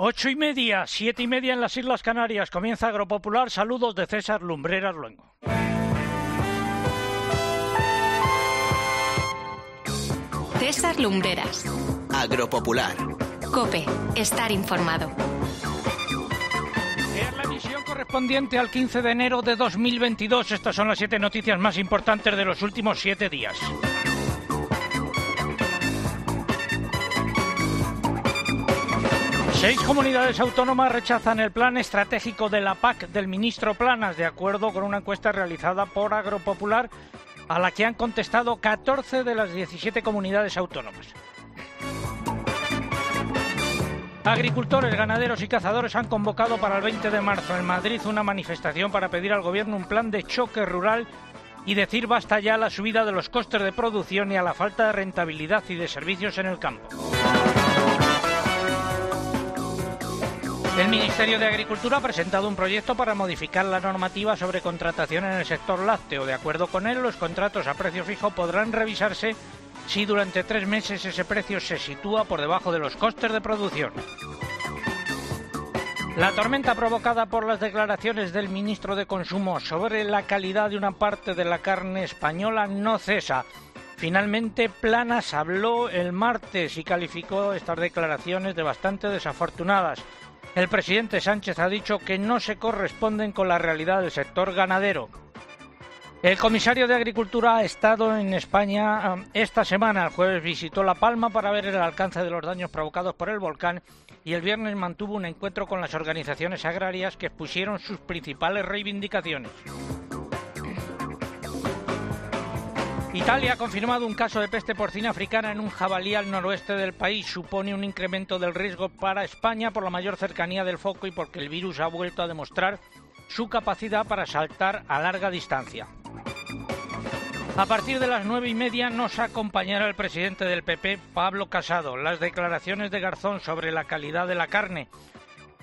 Ocho y media, siete y media en las Islas Canarias. Comienza Agropopular. Saludos de César Lumbreras Luengo. César Lumbreras. Agropopular. Cope. Estar informado. Es la emisión correspondiente al 15 de enero de 2022. Estas son las siete noticias más importantes de los últimos siete días. Seis comunidades autónomas rechazan el plan estratégico de la PAC del ministro Planas, de acuerdo con una encuesta realizada por Agropopular, a la que han contestado 14 de las 17 comunidades autónomas. Agricultores, ganaderos y cazadores han convocado para el 20 de marzo en Madrid una manifestación para pedir al Gobierno un plan de choque rural y decir basta ya a la subida de los costes de producción y a la falta de rentabilidad y de servicios en el campo. El Ministerio de Agricultura ha presentado un proyecto para modificar la normativa sobre contratación en el sector lácteo. De acuerdo con él, los contratos a precio fijo podrán revisarse si durante tres meses ese precio se sitúa por debajo de los costes de producción. La tormenta provocada por las declaraciones del ministro de Consumo sobre la calidad de una parte de la carne española no cesa. Finalmente, Planas habló el martes y calificó estas declaraciones de bastante desafortunadas. El presidente Sánchez ha dicho que no se corresponden con la realidad del sector ganadero. El comisario de Agricultura ha estado en España um, esta semana. El jueves visitó La Palma para ver el alcance de los daños provocados por el volcán y el viernes mantuvo un encuentro con las organizaciones agrarias que expusieron sus principales reivindicaciones. Italia ha confirmado un caso de peste porcina africana en un jabalí al noroeste del país. Supone un incremento del riesgo para España por la mayor cercanía del foco y porque el virus ha vuelto a demostrar su capacidad para saltar a larga distancia. A partir de las nueve y media nos acompañará el presidente del PP, Pablo Casado. Las declaraciones de Garzón sobre la calidad de la carne,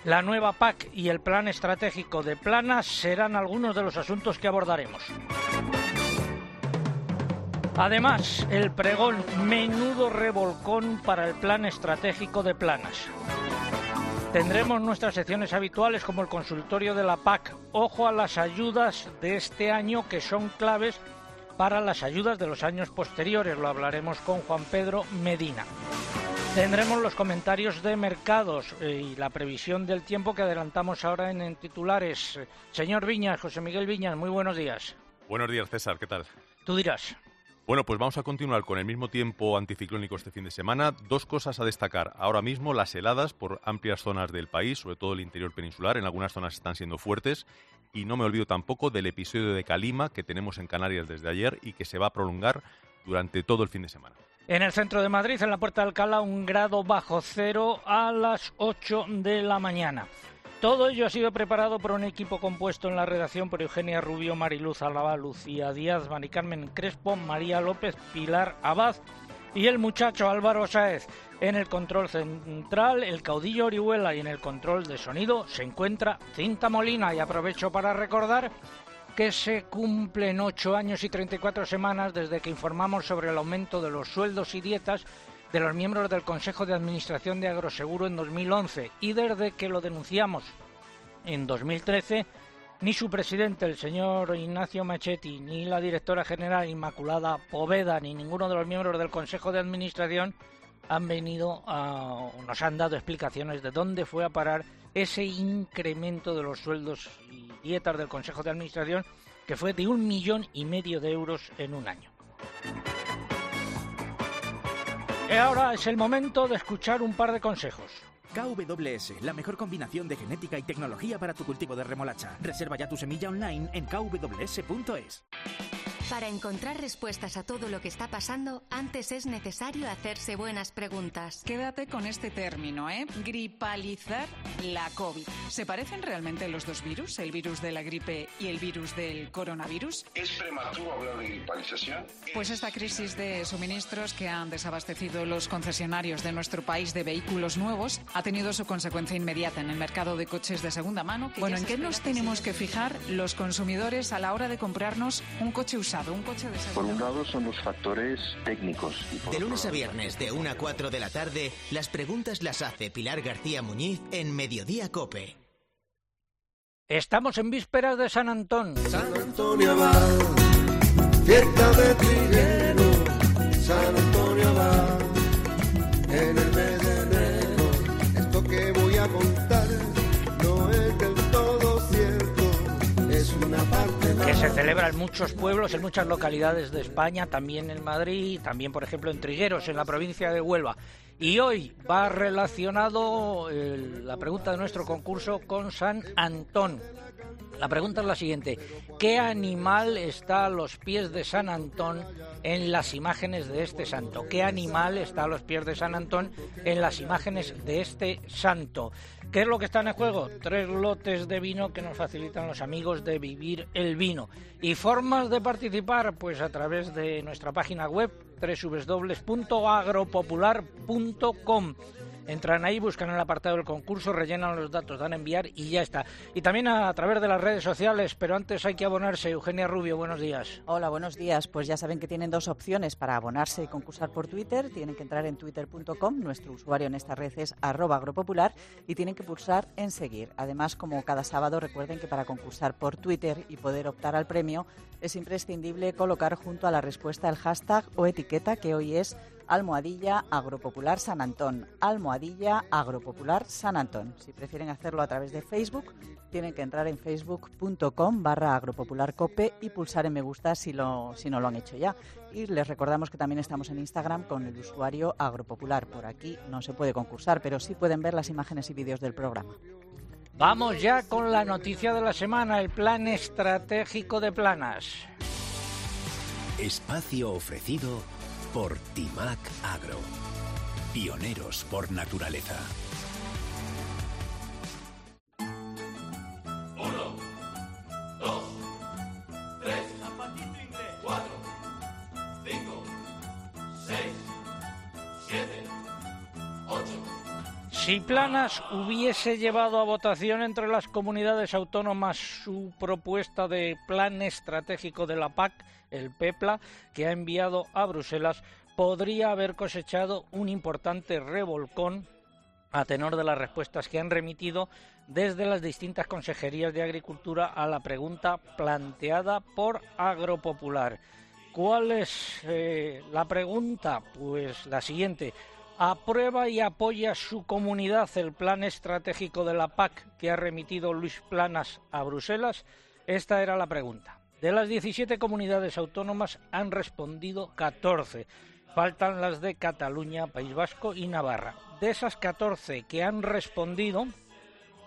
la nueva PAC y el plan estratégico de Planas serán algunos de los asuntos que abordaremos. Además, el pregón menudo revolcón para el plan estratégico de Planas. Tendremos nuestras secciones habituales como el consultorio de la PAC. Ojo a las ayudas de este año que son claves para las ayudas de los años posteriores. Lo hablaremos con Juan Pedro Medina. Tendremos los comentarios de mercados eh, y la previsión del tiempo que adelantamos ahora en, en titulares. Señor Viñas, José Miguel Viñas, muy buenos días. Buenos días, César, ¿qué tal? Tú dirás. Bueno, pues vamos a continuar con el mismo tiempo anticiclónico este fin de semana. Dos cosas a destacar. Ahora mismo las heladas por amplias zonas del país, sobre todo el interior peninsular. En algunas zonas están siendo fuertes. Y no me olvido tampoco del episodio de Calima que tenemos en Canarias desde ayer y que se va a prolongar durante todo el fin de semana. En el centro de Madrid, en la Puerta de Alcalá, un grado bajo cero a las 8 de la mañana. Todo ello ha sido preparado por un equipo compuesto en la redacción por Eugenia Rubio, Mariluz Alaba, Lucía Díaz, Mari Carmen Crespo, María López, Pilar Abad y el muchacho Álvaro Sáez. En el control central, el caudillo Orihuela y en el control de sonido se encuentra Cinta Molina. Y aprovecho para recordar que se cumplen ocho años y 34 semanas desde que informamos sobre el aumento de los sueldos y dietas de los miembros del Consejo de Administración de Agroseguro en 2011 y desde que lo denunciamos en 2013, ni su presidente, el señor Ignacio Machetti, ni la directora general Inmaculada Poveda, ni ninguno de los miembros del Consejo de Administración han venido a, nos han dado explicaciones de dónde fue a parar ese incremento de los sueldos y dietas del Consejo de Administración que fue de un millón y medio de euros en un año. Y ahora es el momento de escuchar un par de consejos. KWS, la mejor combinación de genética y tecnología para tu cultivo de remolacha. Reserva ya tu semilla online en kws.es. Para encontrar respuestas a todo lo que está pasando, antes es necesario hacerse buenas preguntas. Quédate con este término, ¿eh? Gripalizar la COVID. ¿Se parecen realmente los dos virus, el virus de la gripe y el virus del coronavirus? ¿Es prematuro hablar de gripalización? Pues esta crisis de suministros que han desabastecido los concesionarios de nuestro país de vehículos nuevos ha tenido su consecuencia inmediata en el mercado de coches de segunda mano. Bueno, ¿en qué nos tenemos que fijar los consumidores a la hora de comprarnos un coche usado? Usado, un coche de Por un lado son los factores técnicos. Y por De lunes a viernes, de 1 a 4 de la tarde, las preguntas las hace Pilar García Muñiz en Mediodía Cope. Estamos en vísperas de San Antón. San Antonio va, fiesta de triguero, San Antonio se celebra en muchos pueblos, en muchas localidades de España, también en Madrid, también por ejemplo en Trigueros, en la provincia de Huelva. Y hoy va relacionado eh, la pregunta de nuestro concurso con San Antón. La pregunta es la siguiente. ¿Qué animal está a los pies de San Antón en las imágenes de este santo? ¿Qué animal está a los pies de San Antón en las imágenes de este santo? ¿Qué es lo que está en juego? Tres lotes de vino que nos facilitan los amigos de Vivir el Vino. ¿Y formas de participar? Pues a través de nuestra página web www.agropopular.com. Entran ahí, buscan el apartado del concurso, rellenan los datos, dan a enviar y ya está. Y también a, través de las redes sociales, pero antes hay que abonarse. Eugenia Rubio, buenos días. Hola, buenos días. Pues ya saben que tienen dos opciones para abonarse y concursar por Twitter. Tienen que entrar en twitter.com, nuestro usuario en esta red es arroba agropopular y tienen que pulsar en seguir. Además, como cada sábado, recuerden que para concursar por Twitter y poder optar al premio es imprescindible colocar junto a la respuesta el hashtag o etiqueta que hoy es almohadilla agropopular San Antón. Almohadilla agropopular San Antón. Si prefieren hacerlo a través de Facebook, tienen que entrar en facebook.com barra agropopularcope y pulsar en me gusta si, lo, si no lo han hecho ya. Y les recordamos que también estamos en Instagram con el usuario agropopular. Por aquí no se puede concursar, pero sí pueden ver las imágenes y vídeos del programa. Vamos ya con la noticia de la semana, el plan estratégico de Planas. Espacio ofrecido por Timac Agro. Pioneros por naturaleza. Si Planas hubiese llevado a votación entre las comunidades autónomas su propuesta de plan estratégico de la PAC, el PEPLA, que ha enviado a Bruselas, podría haber cosechado un importante revolcón a tenor de las respuestas que han remitido desde las distintas consejerías de Agricultura a la pregunta planteada por Agropopular. ¿Cuál es eh, la pregunta? Pues la siguiente. ¿Aprueba y apoya su comunidad el plan estratégico de la PAC que ha remitido Luis Planas a Bruselas? Esta era la pregunta. De las 17 comunidades autónomas han respondido 14. Faltan las de Cataluña, País Vasco y Navarra. De esas 14 que han respondido,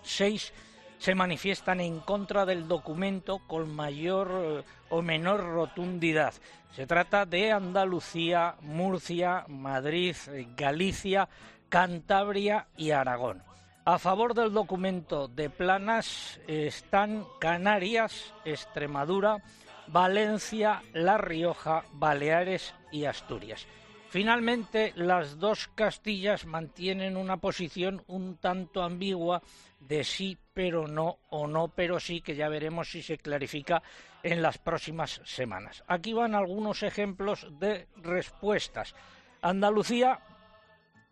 6 se manifiestan en contra del documento con mayor eh, o menor rotundidad. Se trata de Andalucía, Murcia, Madrid, eh, Galicia, Cantabria y Aragón. A favor del documento de Planas están Canarias, Extremadura, Valencia, La Rioja, Baleares y Asturias. Finalmente, las dos Castillas mantienen una posición un tanto ambigua de sí pero no o no pero sí, que ya veremos si se clarifica en las próximas semanas. Aquí van algunos ejemplos de respuestas. Andalucía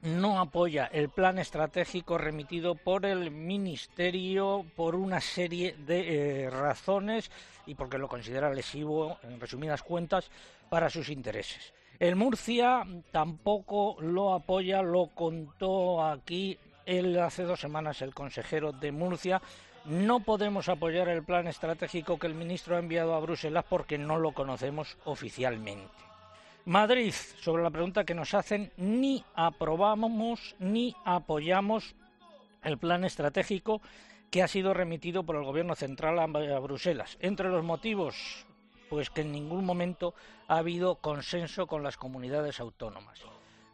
no apoya el plan estratégico remitido por el Ministerio por una serie de eh, razones y porque lo considera lesivo, en resumidas cuentas, para sus intereses. El Murcia tampoco lo apoya, lo contó aquí hace dos semanas el consejero de Murcia. No podemos apoyar el plan estratégico que el ministro ha enviado a Bruselas porque no lo conocemos oficialmente. Madrid, sobre la pregunta que nos hacen, ni aprobamos ni apoyamos el plan estratégico que ha sido remitido por el Gobierno central a Bruselas. Entre los motivos, pues que en ningún momento ha habido consenso con las comunidades autónomas.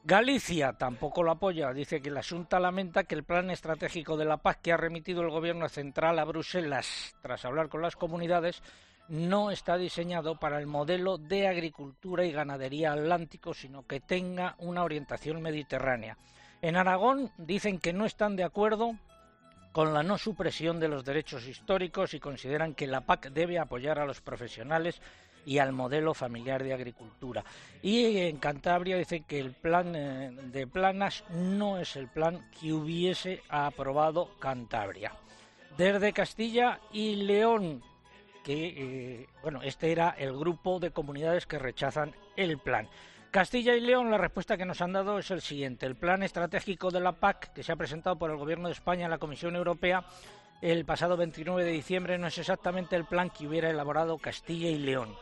Galicia tampoco lo apoya. Dice que la Junta lamenta que el plan estratégico de la paz que ha remitido el Gobierno central a Bruselas tras hablar con las comunidades no está diseñado para el modelo de agricultura y ganadería atlántico, sino que tenga una orientación mediterránea. En Aragón dicen que no están de acuerdo con la no supresión de los derechos históricos y consideran que la PAC debe apoyar a los profesionales y al modelo familiar de agricultura. Y en Cantabria dice que el plan eh, de planas no es el plan que hubiese aprobado Cantabria. Desde Castilla y León, que, eh, bueno, este era el grupo de comunidades que rechazan el plan. Castilla y León, la respuesta que nos han dado es el siguiente. El plan estratégico de la PAC, que se ha presentado por el Gobierno de España en la Comisión Europea el pasado 29 de diciembre, no es exactamente el plan que hubiera elaborado Castilla y León,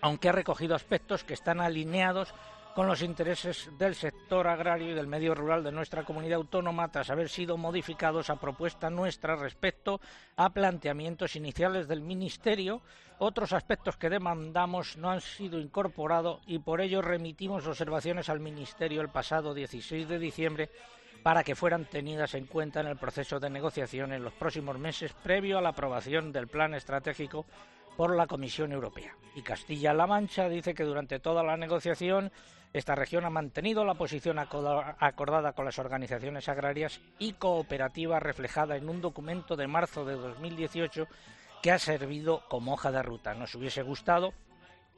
aunque ha recogido aspectos que están alineados con los intereses del sector agrario y del medio rural de nuestra comunidad autónoma tras haber sido modificados a propuesta nuestra respecto a planteamientos iniciales del Ministerio. Otros aspectos que demandamos no han sido incorporados y por ello remitimos observaciones al Ministerio el pasado 16 de diciembre para que fueran tenidas en cuenta en el proceso de negociación en los próximos meses previo a la aprobación del plan estratégico por la Comisión Europea. Y Castilla-La Mancha dice que durante toda la negociación esta región ha mantenido la posición acordada con las organizaciones agrarias y cooperativas reflejada en un documento de marzo de 2018 que ha servido como hoja de ruta. Nos hubiese gustado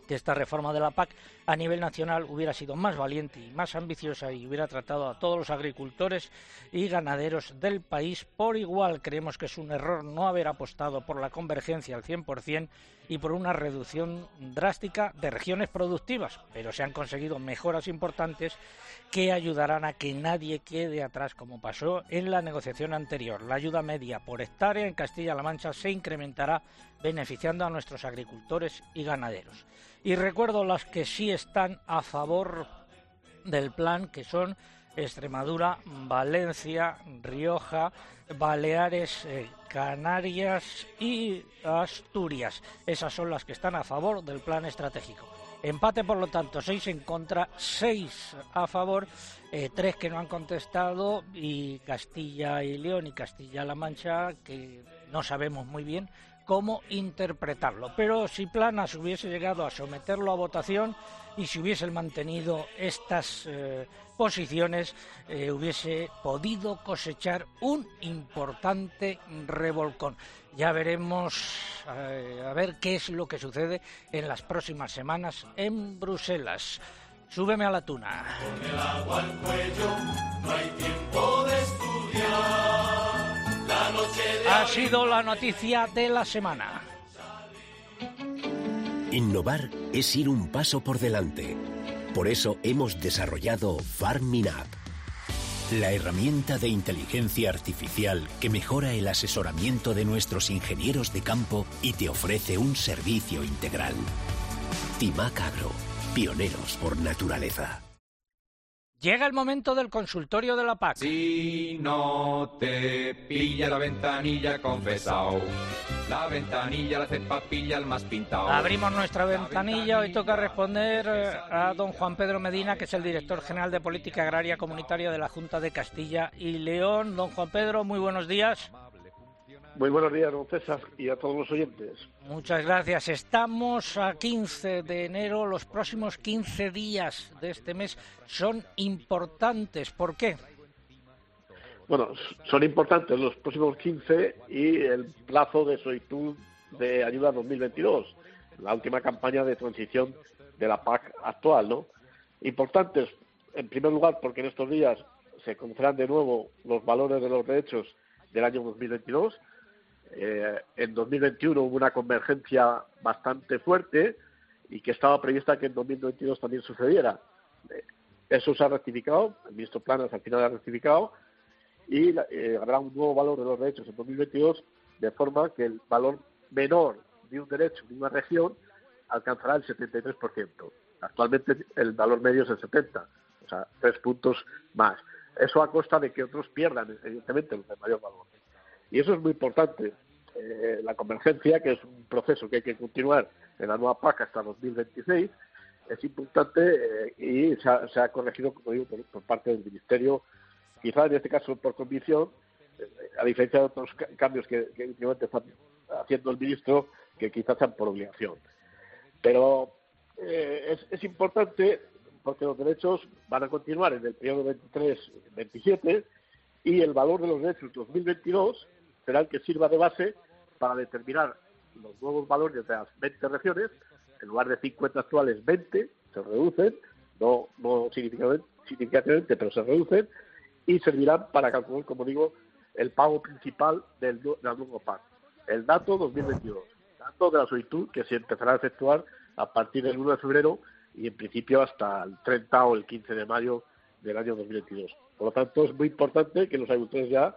que esta reforma de la PAC a nivel nacional hubiera sido más valiente y más ambiciosa y hubiera tratado a todos los agricultores y ganaderos del país por igual. Creemos que es un error no haber apostado por la convergencia al 100% y por una reducción drástica de regiones productivas, pero se han conseguido mejoras importantes que ayudarán a que nadie quede atrás como pasó en la negociación anterior. La ayuda media por hectárea en Castilla-La Mancha se incrementará beneficiando a nuestros agricultores y ganaderos. Y recuerdo las que sí están a favor del plan, que son Extremadura, Valencia, Rioja, Baleares, eh, Canarias y Asturias. Esas son las que están a favor del plan estratégico. Empate, por lo tanto, seis en contra, seis a favor, eh, tres que no han contestado y Castilla y León y Castilla-La Mancha, que no sabemos muy bien cómo interpretarlo. Pero si Planas hubiese llegado a someterlo a votación y si hubiese mantenido estas eh, posiciones, eh, hubiese podido cosechar un importante revolcón. Ya veremos eh, a ver qué es lo que sucede en las próximas semanas en Bruselas. Súbeme a la tuna. Ha sido la noticia de la semana. Innovar es ir un paso por delante. Por eso hemos desarrollado FarmInApp, la herramienta de inteligencia artificial que mejora el asesoramiento de nuestros ingenieros de campo y te ofrece un servicio integral. Timac Agro, pioneros por naturaleza. Llega el momento del consultorio de la PAC. Si no te pilla la ventanilla, confesao. La ventanilla, la cepa pilla el más pintado. Abrimos nuestra ventanilla. Hoy toca responder eh, a don Juan Pedro Medina, que es el director general de Política Agraria Comunitaria de la Junta de Castilla y León. Don Juan Pedro, muy buenos días. Muy buenos días, don César, y a todos los oyentes. Muchas gracias. Estamos a 15 de enero. Los próximos 15 días de este mes son importantes. ¿Por qué? Bueno, son importantes los próximos 15 y el plazo de solicitud de ayuda 2022, la última campaña de transición de la PAC actual, ¿no? Importantes, en primer lugar, porque en estos días se conocerán de nuevo los valores de los derechos del año 2022 eh, en 2021 hubo una convergencia bastante fuerte y que estaba prevista que en 2022 también sucediera. Eh, eso se ha rectificado, el ministro Planas al final ha rectificado y eh, habrá un nuevo valor de los derechos en 2022 de forma que el valor menor de un derecho de una región alcanzará el 73%. Actualmente el valor medio es el 70%, o sea, tres puntos más. Eso a costa de que otros pierdan, evidentemente, el mayor valor. Y eso es muy importante. Eh, la convergencia, que es un proceso que hay que continuar en la nueva PAC hasta 2026, es importante eh, y se ha, corregido, como digo, por, parte del Ministerio, quizá en este caso por convicción, eh, a diferencia de otros cambios que, que últimamente está haciendo el ministro, que quizás sean por obligación. Pero es, es importante porque los derechos van a continuar en el periodo 23-27 y el valor de los derechos 2022 será el que sirva de base para determinar los nuevos valores de las 20 regiones en lugar de 50 actuales, 20, se reducen, no, no significativamente, pero se reducen, y servirán para calcular, como digo, el pago principal del, del nuevo PAC. El dato 2022, dato de la solicitud que se empezará a efectuar a partir del 1 de febrero y en principio hasta el 30 o el 15 de mayo del año 2022. Por lo tanto, es muy importante que los agricultores ya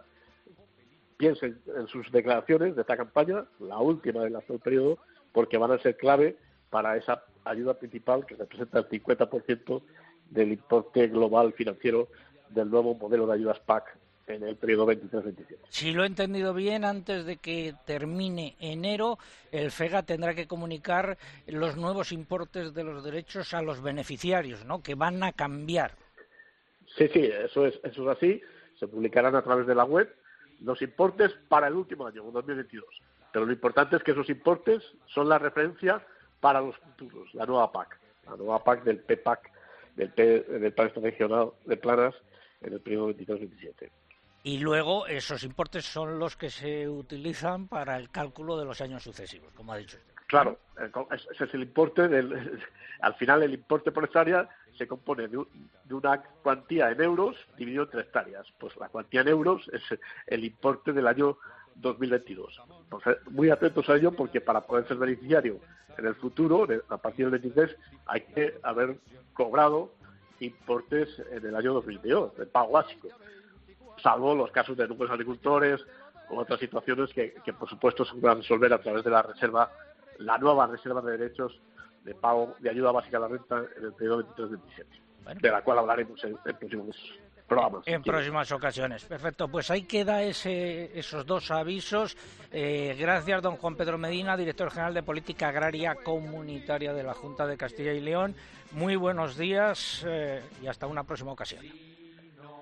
piensen en sus declaraciones de esta campaña, la última del actual periodo, porque van a ser clave para esa ayuda principal que representa el 50% del importe global financiero del nuevo modelo de ayudas PAC en el periodo 23-27. Si lo he entendido bien, antes de que termine enero, el FEGA tendrá que comunicar los nuevos importes de los derechos a los beneficiarios, ¿no? Que van a cambiar. Sí, sí, eso es, eso es así. Se publicarán a través de la web los importes para el último año, 2022. Pero lo importante es que esos importes son la referencia para los futuros, la nueva PAC, la nueva PAC del PPAC, del, P, del Plan Regional de Planas en el periodo 23-27. Y luego esos importes son los que se utilizan para el cálculo de los años sucesivos, como ha dicho usted. Claro, ese es el importe del, al final el importe por hectárea se compone de, una cuantía en euros dividido entre hectáreas. Pues la cuantía en euros es el importe del año 2022. Entonces, muy atentos a ello porque para poder ser beneficiario en el futuro, a partir del 23, hay que haber cobrado importes en el año 2022, de pago básico, salvo los casos de números agricultores o otras situaciones que, que, por supuesto se van a resolver a través de la reserva, la nueva reserva de derechos de pago de ayuda básica a la renta en el periodo 23-27, de la cual hablaremos en, en próximos programas. En próximas ocasiones. Perfecto, pues ahí queda ese, esos dos avisos. Eh, gracias, don Juan Pedro Medina, director general de Política Agraria Comunitaria de la Junta de Castilla y León. Muy buenos días eh, y hasta una próxima ocasión.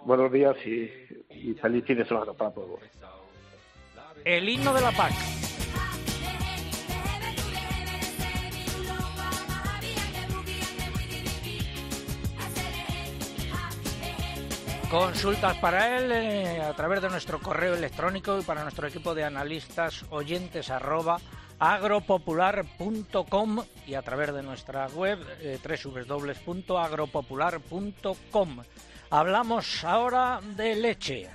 Buenos días y, y feliz fin de semana para todos. El himno de la PAC. Consultas para él eh, a través de nuestro correo electrónico y para nuestro equipo de analistas oyentes arroba agropopular.com y a través de nuestra web eh, www.agropopular.com. Hablamos ahora de leche.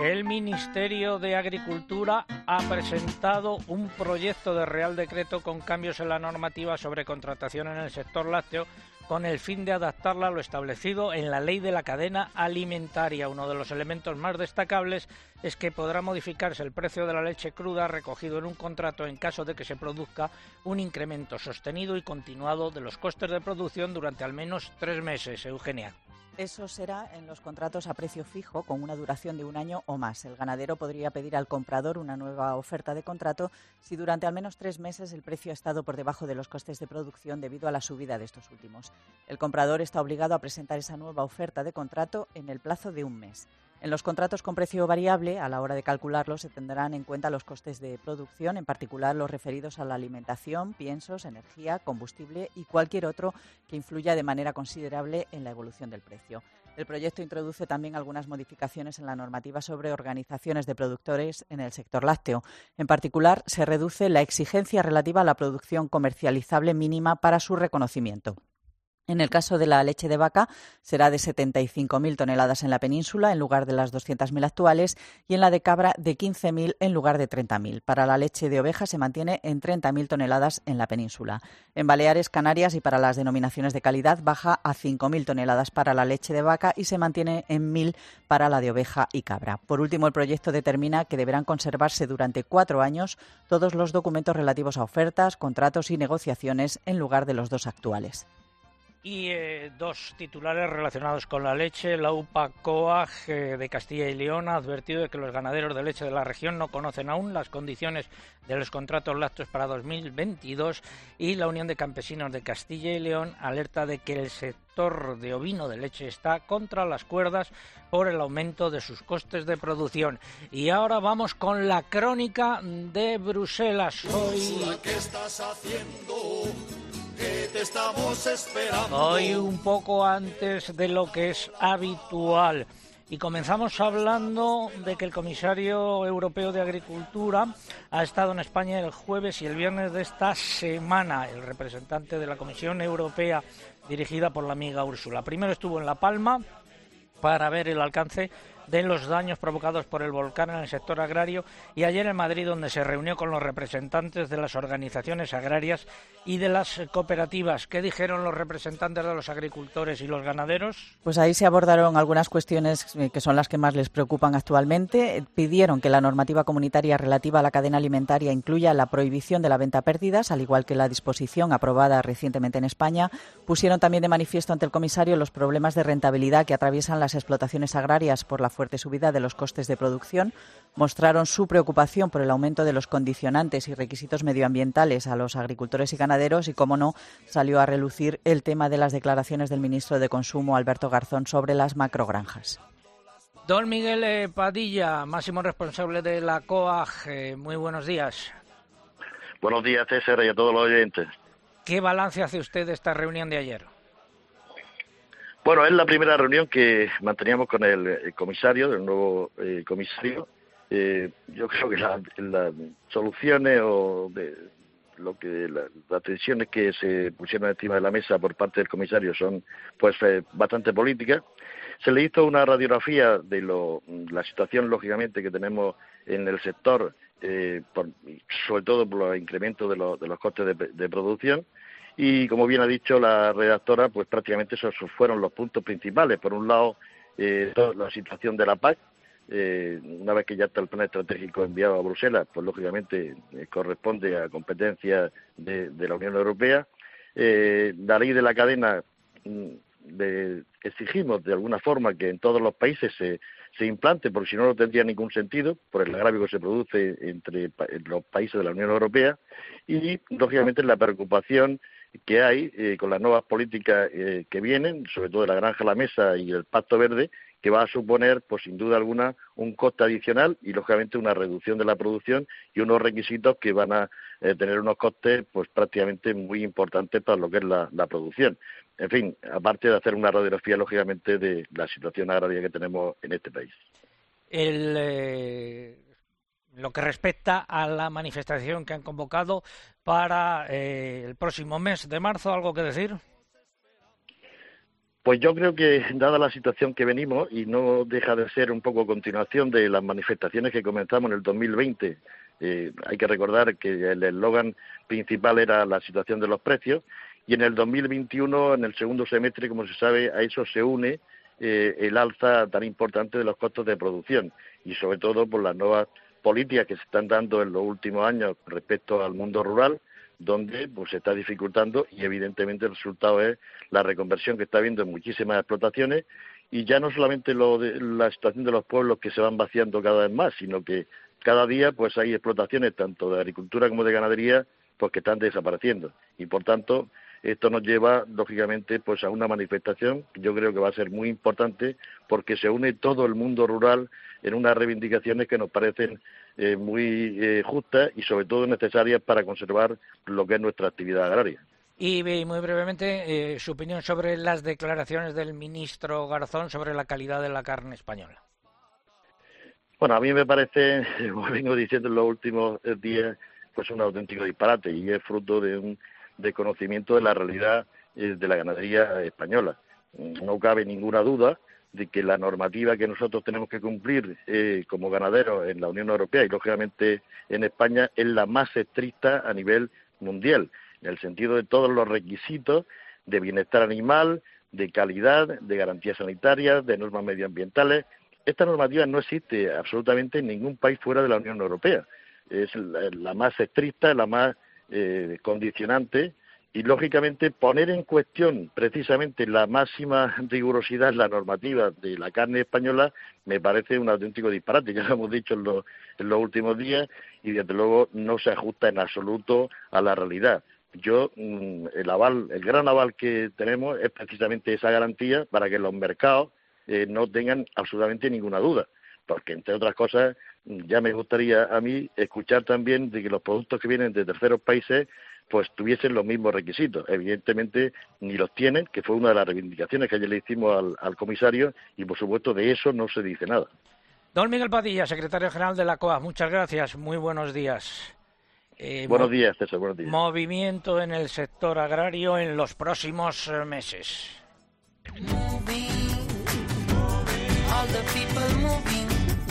El Ministerio de Agricultura ha presentado un proyecto de Real Decreto con cambios en la normativa sobre contratación en el sector lácteo con el fin de adaptarla a lo establecido en la ley de la cadena alimentaria. Uno de los elementos más destacables es que podrá modificarse el precio de la leche cruda recogido en un contrato en caso de que se produzca un incremento sostenido y continuado de los costes de producción durante al menos tres meses. Eugenia. Eso será en los contratos a precio fijo con una duración de un año o más. El ganadero podría pedir al comprador una nueva oferta de contrato si durante al menos tres meses el precio ha estado por debajo de los costes de producción debido a la subida de estos últimos. El comprador está obligado a presentar esa nueva oferta de contrato en el plazo de un mes. En los contratos con precio variable, a la hora de calcularlo, se tendrán en cuenta los costes de producción, en particular los referidos a la alimentación, piensos, energía, combustible y cualquier otro que influya de manera considerable en la evolución del precio. El proyecto introduce también algunas modificaciones en la normativa sobre organizaciones de productores en el sector lácteo. En particular, se reduce la exigencia relativa a la producción comercializable mínima para su reconocimiento. En el caso de la leche de vaca será de 75.000 toneladas en la península en lugar de las 200.000 actuales y en la de cabra de 15.000 en lugar de 30.000. Para la leche de oveja se mantiene en 30.000 toneladas en la península. En Baleares, Canarias y para las denominaciones de calidad baja a 5.000 toneladas para la leche de vaca y se mantiene en 1.000 para la de oveja y cabra. Por último, el proyecto determina que deberán conservarse durante cuatro años todos los documentos relativos a ofertas, contratos y negociaciones en lugar de los dos actuales y eh, dos titulares relacionados con la leche. La UPA COAG de Castilla y León ha advertido de que los ganaderos de leche de la región no conocen aún las condiciones de los contratos lácteos para 2022 y la Unión de Campesinos de Castilla y León alerta de que el sector de ovino de leche está contra las cuerdas por el aumento de sus costes de producción. Y ahora vamos con la crónica de Bruselas. Hoy... ¿Qué estás haciendo? Estamos esperando. Hoy un poco antes de lo que es habitual. Y comenzamos hablando de que el comisario europeo de Agricultura ha estado en España el jueves y el viernes de esta semana, el representante de la Comisión Europea dirigida por la amiga Úrsula. Primero estuvo en La Palma para ver el alcance de los daños provocados por el volcán en el sector agrario y ayer en Madrid donde se reunió con los representantes de las organizaciones agrarias y de las cooperativas. ¿Qué dijeron los representantes de los agricultores y los ganaderos? Pues ahí se abordaron algunas cuestiones eh, que son las que más les preocupan actualmente. Pidieron que la normativa comunitaria relativa a la cadena alimentaria incluya la prohibición de la venta a pérdidas, al igual que la disposición aprobada recientemente en España. Pusieron también de manifiesto ante el comisario los problemas de rentabilidad que atraviesan las explotaciones agrarias por la fuerte subida de los costes de producción, mostraron su preocupación por el aumento de los condicionantes y requisitos medioambientales a los agricultores y ganaderos y, como no, salió a relucir el tema de las declaraciones del ministro de Consumo, Alberto Garzón, sobre las macrogranjas. Don Miguel eh, Padilla, máximo responsable de la COAG, eh, muy buenos días. Buenos días, César, y a todos los oyentes. ¿Qué balance hace usted de esta reunión de ayer? Bueno, es la primera reunión que manteníamos con el, comisario, el nuevo eh, comisario. Eh, yo creo que las soluciones o de lo que las decisiones que se pusieron encima de la mesa por parte del comisario son pues eh, bastante políticas. Se le hizo una radiografía de lo, la situación lógicamente que tenemos en el sector, sobre todo por el incremento de, los costes de producción y como bien ha dicho la redactora, pues prácticamente esos fueron los puntos principales. Por un lado, eh, la situación de la PAC, eh, una vez que ya está el plan estratégico enviado a Bruselas, pues lógicamente eh, corresponde a competencia de, la Unión Europea. la ley de la cadena mm, exigimos de alguna forma que en todos los países se, se implante, porque si no, no tendría ningún sentido, por el agravio que se produce entre los países de la Unión Europea, y lógicamente la preocupación que hay eh, con las nuevas políticas eh, que vienen, sobre todo de la granja la mesa y el pacto verde, que va a suponer, pues sin duda alguna, un coste adicional y lógicamente una reducción de la producción y unos requisitos que van a eh, tener unos costes, pues prácticamente muy importantes para lo que es la, producción. En fin, aparte de hacer una radiografía, lógicamente, de la situación agraria que tenemos en este país. El, lo que respecta a la manifestación que han convocado para eh, el próximo mes de marzo, ¿algo que decir? Pues yo creo que, dada la situación que venimos, y no deja de ser un poco continuación de las manifestaciones que comenzamos en el 2020, eh, hay que recordar que el eslogan principal era la situación de los precios, y en el 2021, en el segundo semestre, como se sabe, a eso se une eh, el alza tan importante de los costos de producción, y sobre todo por las nuevas políticas que se están dando en los últimos años respecto al mundo rural, donde pues, se está dificultando y evidentemente el resultado es la reconversión que está habiendo en muchísimas explotaciones. Y ya no solamente lo de, la situación de los pueblos que se van vaciando cada vez más, sino que cada día pues hay explotaciones tanto de agricultura como de ganadería pues que están desapareciendo. Y por tanto esto nos lleva lógicamente pues a una manifestación que yo creo que va a ser muy importante porque se une todo el mundo rural en unas reivindicaciones que nos parecen eh, muy eh, justas y sobre todo necesarias para conservar lo que es nuestra actividad agraria. Y muy brevemente, eh, su opinión sobre las declaraciones del ministro Garzón sobre la calidad de la carne española. Bueno, a mí me parece, como vengo diciendo en los últimos días, pues un auténtico disparate y es fruto de un de conocimiento de la realidad eh, de la ganadería española. No cabe ninguna duda de que la normativa que nosotros tenemos que cumplir eh, como ganaderos en la Unión Europea y lógicamente en España es la más estricta a nivel mundial, en el sentido de todos los requisitos de bienestar animal, de calidad, de garantías sanitarias, de normas medioambientales. Esta normativa no existe absolutamente en ningún país fuera de la Unión Europea. Es la más estricta, la más eh, condicionante y, lógicamente, poner en cuestión precisamente la máxima rigurosidad en la normativa de la carne española me parece un auténtico disparate, ya lo hemos dicho en, los últimos días, y desde luego no se ajusta en absoluto a la realidad. Yo, mm, el aval, el gran aval que tenemos es precisamente esa garantía para que los mercados eh, no tengan absolutamente ninguna duda porque entre otras cosas ya me gustaría a mí escuchar también de que los productos que vienen de terceros países pues tuviesen los mismos requisitos. Evidentemente ni los tienen, que fue una de las reivindicaciones que ayer le hicimos al, comisario y por supuesto de eso no se dice nada. Don Miguel Padilla, secretario general de la COA, muchas gracias, muy buenos días. Eh, buenos días, César, buenos días. Movimiento en el sector agrario en los próximos eh, meses.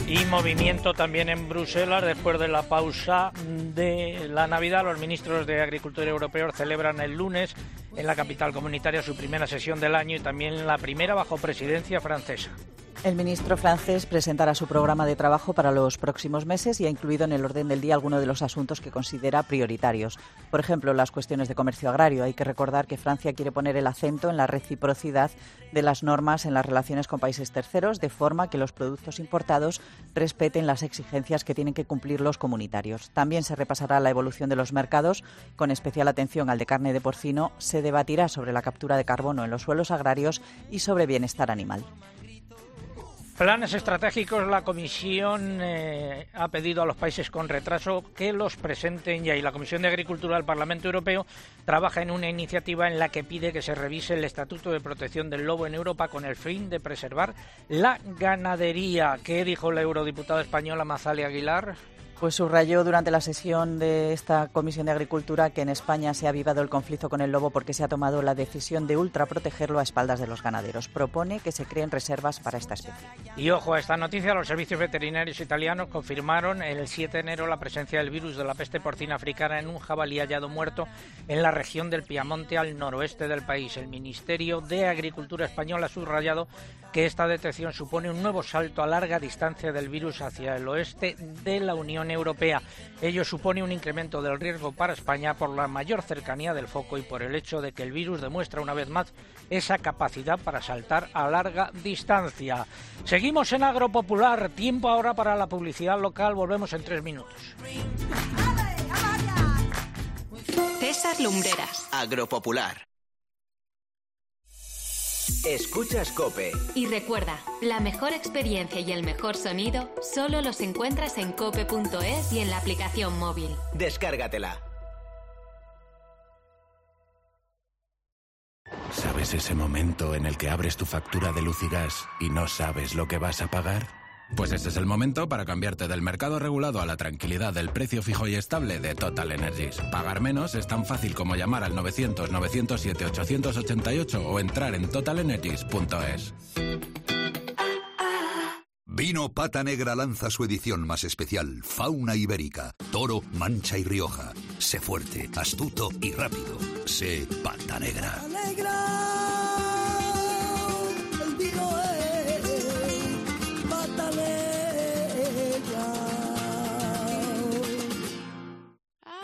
Y movimiento también en Bruselas después de la pausa de la Navidad. Los ministros de Agricultura europeos celebran el lunes en la capital comunitaria su primera sesión del año y también la primera bajo presidencia francesa. El ministro francés presentará su programa de trabajo para los próximos meses y ha incluido en el orden del día algunos de los asuntos que considera prioritarios. Por ejemplo, las cuestiones de comercio agrario. Hay que recordar que Francia quiere poner el acento en la reciprocidad de las normas en las relaciones con países terceros, de forma que los productos importados respeten las exigencias que tienen que cumplir los comunitarios. También se repasará la evolución de los mercados, con especial atención al de carne de porcino. Se debatirá sobre la captura de carbono en los suelos agrarios y sobre bienestar animal. Planes estratégicos. La Comisión eh, ha pedido a los países con retraso que los presenten ya y la Comisión de Agricultura del Parlamento Europeo trabaja en una iniciativa en la que pide que se revise el Estatuto de Protección del Lobo en Europa con el fin de preservar la ganadería. ¿Qué dijo la eurodiputada española Mazali Aguilar? Pues subrayó durante la sesión de esta Comisión de Agricultura que en España se ha avivado el conflicto con el lobo porque se ha tomado la decisión de ultraprotegerlo a espaldas de los ganaderos. Propone que se creen reservas para esta especie. Y ojo a esta noticia, los servicios veterinarios italianos confirmaron el 7 de enero la presencia del virus de la peste porcina africana en un jabalí hallado muerto en la región del Piamonte al noroeste del país. El Ministerio de Agricultura español ha subrayado que esta detección supone un nuevo salto a larga distancia del virus hacia el oeste de la Unión Europea. Ello supone un incremento del riesgo para España por la mayor cercanía del foco y por el hecho de que el virus demuestra una vez más esa capacidad para saltar a larga distancia. Seguimos en Agropopular. Tiempo ahora para la publicidad local. Volvemos en tres minutos. César Lumbreras. Agropopular. Escuchas Cope. Y recuerda, la mejor experiencia y el mejor sonido solo los encuentras en cope.es y en la aplicación móvil. Descárgatela. ¿Sabes ese momento en el que abres tu factura de luz y gas y no sabes lo que vas a pagar? Pues ese es el momento para cambiarte del mercado regulado a la tranquilidad del precio fijo y estable de Total Energies. Pagar menos es tan fácil como llamar al 900-907-888 o entrar en totalenergies.es. Vino Pata Negra lanza su edición más especial, Fauna Ibérica, Toro, Mancha y Rioja. Sé fuerte, astuto y rápido. Sé Pata Negra.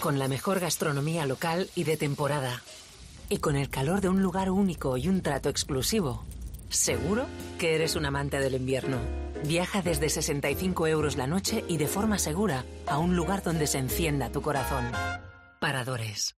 con la mejor gastronomía local y de temporada. Y con el calor de un lugar único y un trato exclusivo. Seguro que eres un amante del invierno. Viaja desde 65 euros la noche y de forma segura a un lugar donde se encienda tu corazón. Paradores.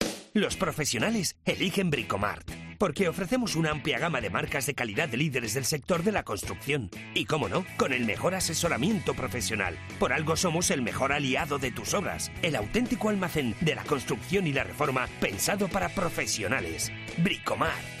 Los profesionales eligen Bricomart. porque ofrecemos una amplia gama de marcas de calidad de líderes del sector de la construcción. Y cómo no, con el mejor asesoramiento profesional. Por algo somos el mejor aliado de tus obras, el auténtico almacén de la construcción y la reforma pensado para profesionales. Bricomar.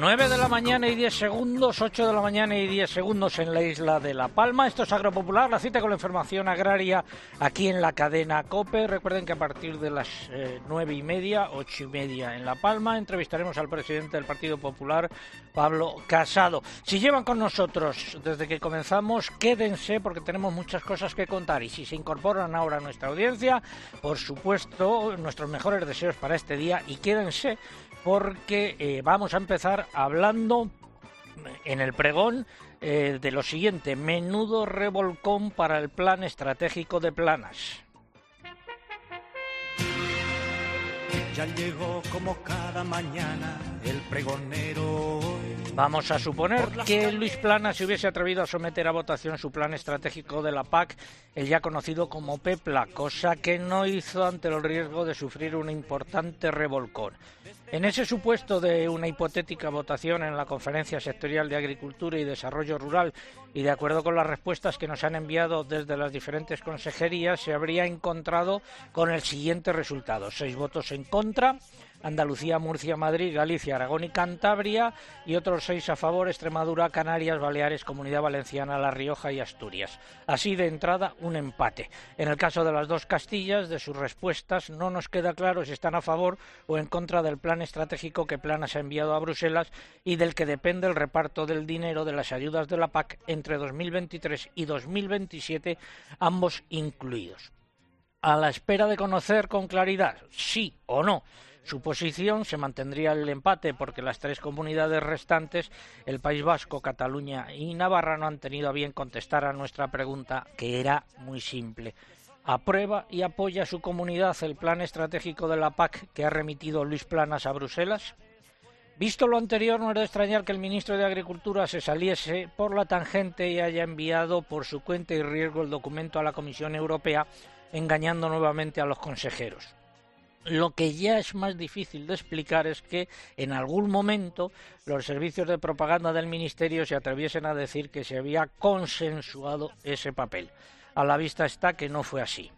9 de la mañana y 10 segundos, 8 de la mañana y 10 segundos en la isla de La Palma. Esto es Agropopular, la cita con la información agraria aquí en la cadena COPE. Recuerden que a partir de las eh, nueve y media, ocho y media en La Palma, entrevistaremos al presidente del Partido Popular, Pablo Casado. Si llevan con nosotros desde que comenzamos, quédense porque tenemos muchas cosas que contar. Y si se incorporan ahora a nuestra audiencia, por supuesto, nuestros mejores deseos para este día y quédense porque eh, vamos a empezar hablando en el pregón eh, de lo siguiente, menudo revolcón para el plan estratégico de Planas. Ya llegó como cada mañana el pregonero. Vamos a suponer que Luis Plana se hubiese atrevido a someter a votación su plan estratégico de la PAC, el ya conocido como PEPLA, cosa que no hizo ante el riesgo de sufrir un importante revolcón. En ese supuesto de una hipotética votación en la Conferencia Sectorial de Agricultura y Desarrollo Rural y de acuerdo con las respuestas que nos han enviado desde las diferentes consejerías, se habría encontrado con el siguiente resultado. Seis votos en contra, Andalucía, Murcia, Madrid, Galicia, Aragón y Cantabria y otros seis a favor, Extremadura, Canarias, Baleares, Comunidad Valenciana, La Rioja y Asturias. Así de entrada un empate. En el caso de las dos Castillas, de sus respuestas no nos queda claro si están a favor o en contra del plan estratégico que Planas ha enviado a Bruselas y del que depende el reparto del dinero de las ayudas de la PAC entre 2023 y 2027, ambos incluidos. A la espera de conocer con claridad sí o no su posición se mantendría el empate porque las tres comunidades restantes, el País Vasco, Cataluña y Navarra, no han tenido a bien contestar a nuestra pregunta, que era muy simple. ¿Aprueba y apoya su comunidad el plan estratégico de la PAC que ha remitido Luis Planas a Bruselas? Visto lo anterior, no es de extrañar que el ministro de Agricultura se saliese por la tangente y haya enviado por su cuenta y riesgo el documento a la Comisión Europea, engañando nuevamente a los consejeros. Lo que ya es más difícil de explicar es que en algún momento los servicios de propaganda del Ministerio se atreviesen a decir que se había consensuado ese papel. A la vista está que no fue así.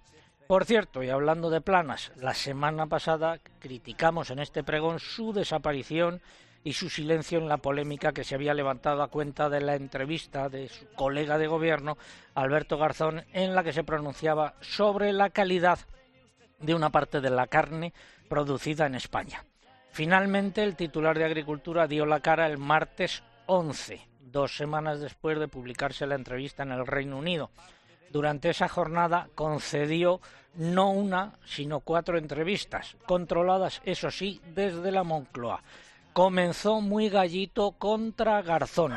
Por cierto, y hablando de planas, la semana pasada criticamos en este pregón su desaparición y su silencio en la polémica que se había levantado a cuenta de la entrevista de su colega de gobierno, Alberto Garzón, en la que se pronunciaba sobre la calidad de una parte de la carne producida en España. Finalmente, el titular de Agricultura dio la cara el martes 11, dos semanas después de publicarse la entrevista en el Reino Unido. Durante esa jornada concedió no una, sino cuatro entrevistas, controladas, eso sí, desde la Moncloa. Comenzó muy gallito contra Garzón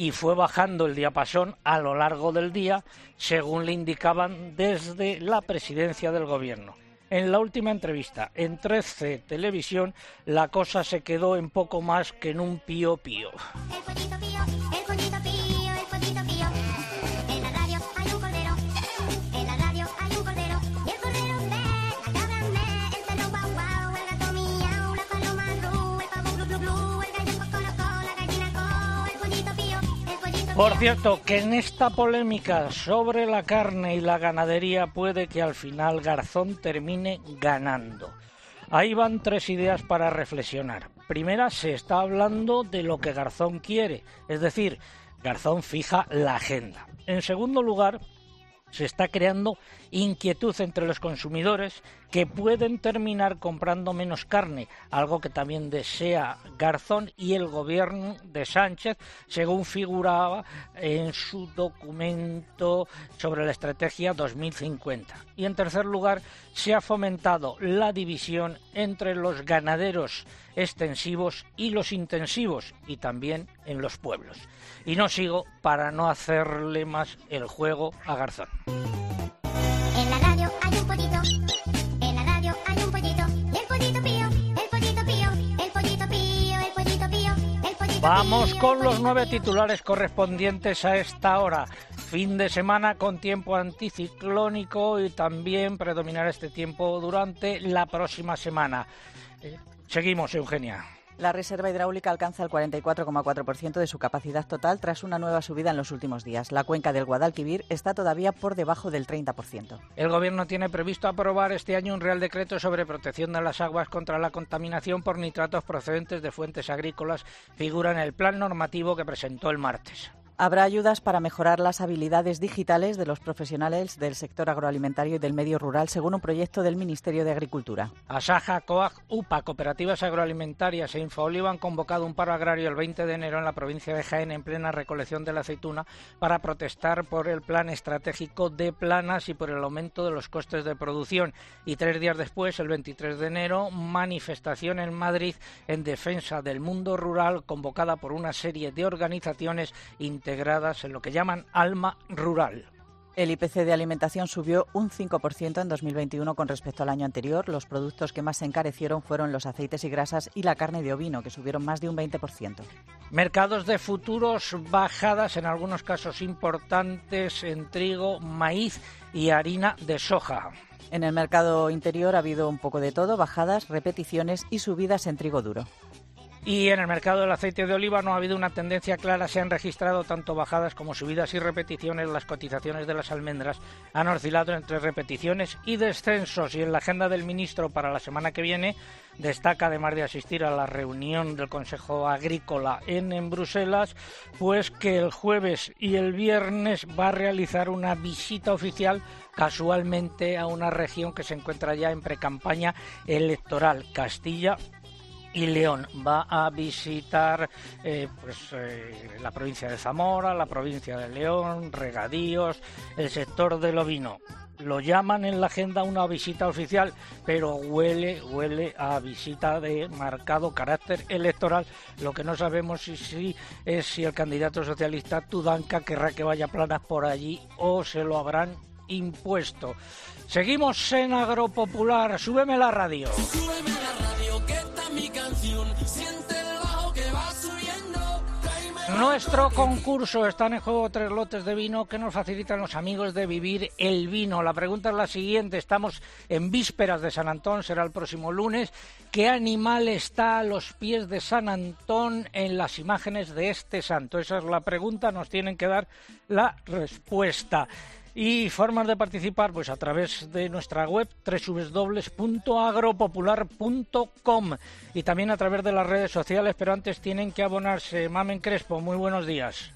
y fue bajando el diapasón a lo largo del día, según le indicaban desde la presidencia del gobierno. En la última entrevista en 13 Televisión, la cosa se quedó en poco más que en un pío pío. Por cierto, que en esta polémica sobre la carne y la ganadería puede que al final Garzón termine ganando. Ahí van tres ideas para reflexionar. Primera, se está hablando de lo que Garzón quiere, es decir, Garzón fija la agenda. En segundo lugar, se está creando inquietud entre los consumidores que pueden terminar comprando menos carne, algo que también desea Garzón y el gobierno de Sánchez, según figuraba en su documento sobre la estrategia 2050. Y en tercer lugar, se ha fomentado la división entre los ganaderos extensivos y los intensivos, y también en los pueblos. Y no sigo para no hacerle más el juego a Garzón. En la radio hay un pollito, en la radio hay un pollito, y el pollito pío, el pollito pío, el pollito pío, el pollito pío, el pollito Vamos pío, con los nueve titulares correspondientes a esta hora. Fin de semana con tiempo anticiclónico y también predominará este tiempo durante la próxima semana. Eh, seguimos, Eugenia. La reserva hidráulica alcanza el 44,4% de su capacidad total tras una nueva subida en los últimos días. La cuenca del Guadalquivir está todavía por debajo del 30%. El Gobierno tiene previsto aprobar este año un Real Decreto sobre protección de las aguas contra la contaminación por nitratos procedentes de fuentes agrícolas. Figura en el plan normativo que presentó el martes. Habrá ayudas para mejorar las habilidades digitales de los profesionales del sector agroalimentario y del medio rural, según un proyecto del Ministerio de Agricultura. Asaja, COAG, UPA, Cooperativas Agroalimentarias e Infooliva han convocado un paro agrario el 20 de enero en la provincia de Jaén en plena recolección de la aceituna para protestar por el plan estratégico de planas y por el aumento de los costes de producción. Y tres días después, el 23 de enero, manifestación en Madrid en defensa del mundo rural convocada por una serie de organizaciones integradas en lo que llaman Alma Rural. El IPC de alimentación subió un 5% en 2021 con respecto al año anterior. Los productos que más se encarecieron fueron los aceites y grasas y la carne de ovino, que subieron más de un 20%. Mercados de futuros bajadas, en algunos casos importantes, en trigo, maíz y harina de soja. En el mercado interior ha habido un poco de todo, bajadas, repeticiones y subidas en trigo duro. Y en el mercado del aceite de oliva no ha habido una tendencia clara, se han registrado tanto bajadas como subidas y repeticiones. Las cotizaciones de las almendras han oscilado entre repeticiones y descensos. Y en la agenda del ministro para la semana que viene destaca, además de asistir a la reunión del Consejo Agrícola en, Bruselas, pues que el jueves y el viernes va a realizar una visita oficial casualmente a una región que se encuentra ya en precampaña electoral, Castilla y León va a visitar eh, pues, eh, la provincia de Zamora, la provincia de León, regadíos, el sector del ovino. Lo llaman en la agenda una visita oficial, pero huele, huele a visita de marcado carácter electoral. Lo que no sabemos si, si es si el candidato socialista Tudanca querrá que vaya planas por allí o se lo habrán impuesto. Seguimos en Agropopular. Súbeme la radio. Súbeme la radio, que está mi canción. Siente el bajo que va subiendo. Tráeme Nuestro concurso están en juego tres lotes de vino que nos facilitan los amigos de Vivir el Vino. La pregunta es la siguiente. Estamos en vísperas de San Antón, será el próximo lunes. ¿Qué animal está a los pies de San Antón en las imágenes de este santo? Esa es la pregunta. Nos tienen que dar la respuesta. Y formas de participar, pues a través de nuestra web www.agropopular.com y también a través de las redes sociales, pero antes tienen que abonarse. Mamen Crespo, muy buenos días.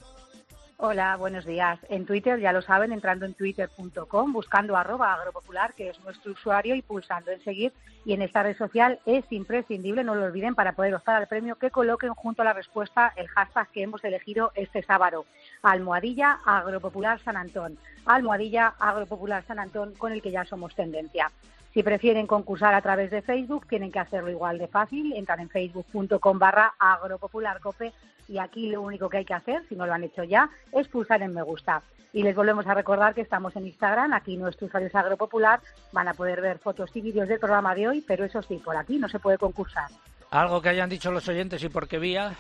Hola, buenos días. En Twitter, ya lo saben, entrando en twitter.com, buscando arroba agropopular, que es nuestro usuario, y pulsando en seguir. Y en esta red social es imprescindible, no lo olviden, para poder optar al premio, que coloquen junto a la respuesta el hashtag que hemos elegido este sábado. Almohadilla Agropopular San Antón. Almohadilla Agropopular San Antón, con el que ya somos tendencia. Si prefieren concursar a través de Facebook, tienen que hacerlo igual de fácil. Entran en facebook.com barra agropopularcope y aquí lo único que hay que hacer, si no lo han hecho ya, es pulsar en me gusta. Y les volvemos a recordar que estamos en Instagram, aquí nuestro usuario es agropopular, van a poder ver fotos y vídeos del programa de hoy, pero eso sí, por aquí no se puede concursar. Algo que hayan dicho los oyentes y por qué vía.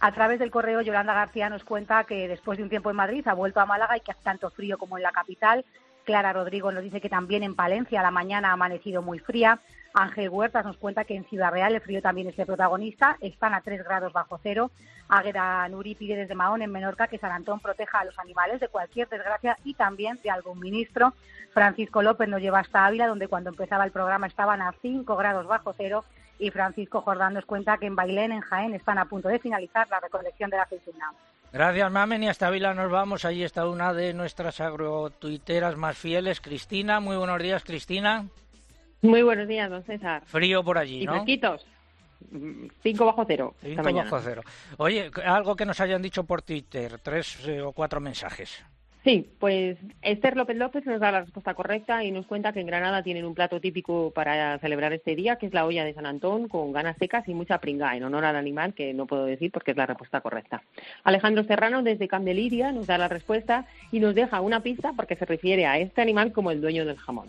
A través del correo, Yolanda García nos cuenta que después de un tiempo en Madrid ha vuelto a Málaga y que hace tanto frío como en la capital. Clara Rodrigo nos dice que también en Palencia la mañana ha amanecido muy fría. Ángel Huertas nos cuenta que en Ciudad Real el frío también es el protagonista, están a 3 grados bajo cero. Águeda Nuri pide desde Mahón en Menorca que San Antón proteja a los animales de cualquier desgracia y también de algún ministro. Francisco López nos lleva hasta Ávila, donde cuando empezaba el programa estaban a 5 grados bajo cero. Y Francisco Jordán nos cuenta que en Bailén, en Jaén, están a punto de finalizar la recolección de la aceituna. Gracias, Mamen. Y hasta Vila nos vamos. Allí está una de nuestras agrotuiteras más fieles, Cristina. Muy buenos días, Cristina. Muy buenos días, don César. Frío por allí, Y ¿no? Mm, Cinco bajo cero. esta Cinco mañana. bajo cero. Oye, algo que nos hayan dicho por Twitter, tres eh, o cuatro mensajes. Sí, pues Esther López López nos da la respuesta correcta y nos cuenta que en Granada tienen un plato típico para celebrar este día, que es la olla de San Antón con ganas secas y mucha pringa, en honor al animal, que no puedo decir porque es la respuesta correcta. Alejandro Serrano desde Candeliria nos da la respuesta y nos deja una pista porque se refiere a este animal como el dueño del jamón.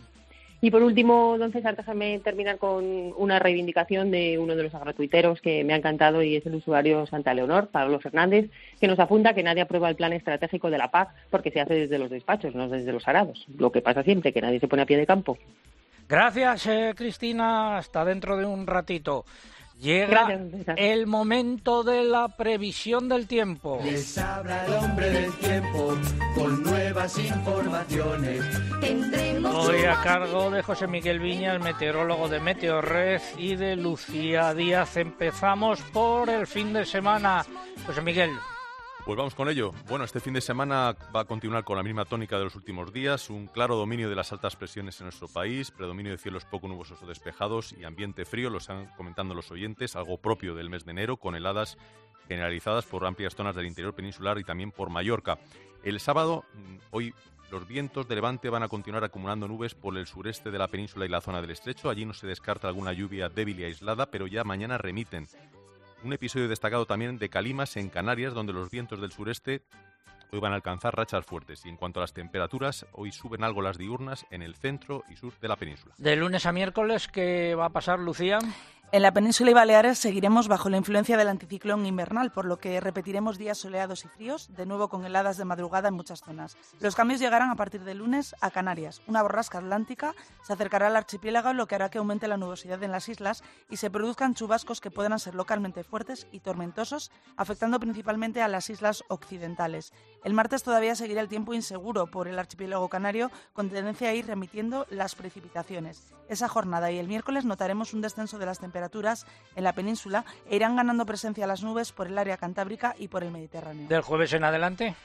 Y por último, don César, déjame terminar con una reivindicación de uno de los agrotuiteros que me ha encantado y es el usuario Santa Leonor, Pablo Fernández, que nos apunta que nadie aprueba el plan estratégico de la PAC porque se hace desde los despachos, no desde los arados. Lo que pasa siempre, que nadie se pone a pie de campo. Gracias, eh, Cristina. Hasta dentro de un ratito. Llega el momento de la previsión del tiempo. Les habla el hombre del tiempo con nuevas informaciones. Hoy a cargo de José Miguel Viñas, meteorólogo de Meteorred, y de Lucía Díaz. Empezamos por el fin de semana. José Miguel. Pues vamos con ello. Bueno, este fin de semana va a continuar con la misma tónica de los últimos días, un claro dominio de las altas presiones en nuestro país, predominio de cielos poco nubosos o despejados y ambiente frío, lo están comentando los oyentes, algo propio del mes de enero, con heladas generalizadas por amplias zonas del interior peninsular y también por Mallorca. El sábado, mm, hoy los vientos de levante van a continuar acumulando nubes por el sureste de la península y la zona del estrecho. Allí no se descarta alguna lluvia débil y aislada, pero ya mañana remiten. Un episodio destacado también de Calimas en Canarias, donde los vientos del sureste hoy van a alcanzar rachas fuertes. Y en cuanto a las temperaturas, hoy suben algo las diurnas en el centro y sur de la península. De lunes a miércoles, ¿qué va a pasar, Lucía? En la península y Baleares seguiremos bajo la influencia del anticiclón invernal, por lo que repetiremos días soleados y fríos, de nuevo con heladas de madrugada en muchas zonas. Los cambios llegarán a partir de lunes a Canarias. Una borrasca atlántica se acercará al archipiélago, lo que hará que aumente la nubosidad en las islas y se produzcan chubascos que puedan ser localmente fuertes y tormentosos, afectando principalmente a las islas occidentales. El martes todavía seguirá el tiempo inseguro por el archipiélago canario, con tendencia a ir remitiendo las precipitaciones. Esa jornada y el miércoles notaremos un descenso de las temperaturas en la península e irán ganando presencia las nubes por el área cantábrica y por el Mediterráneo. Del jueves en adelante.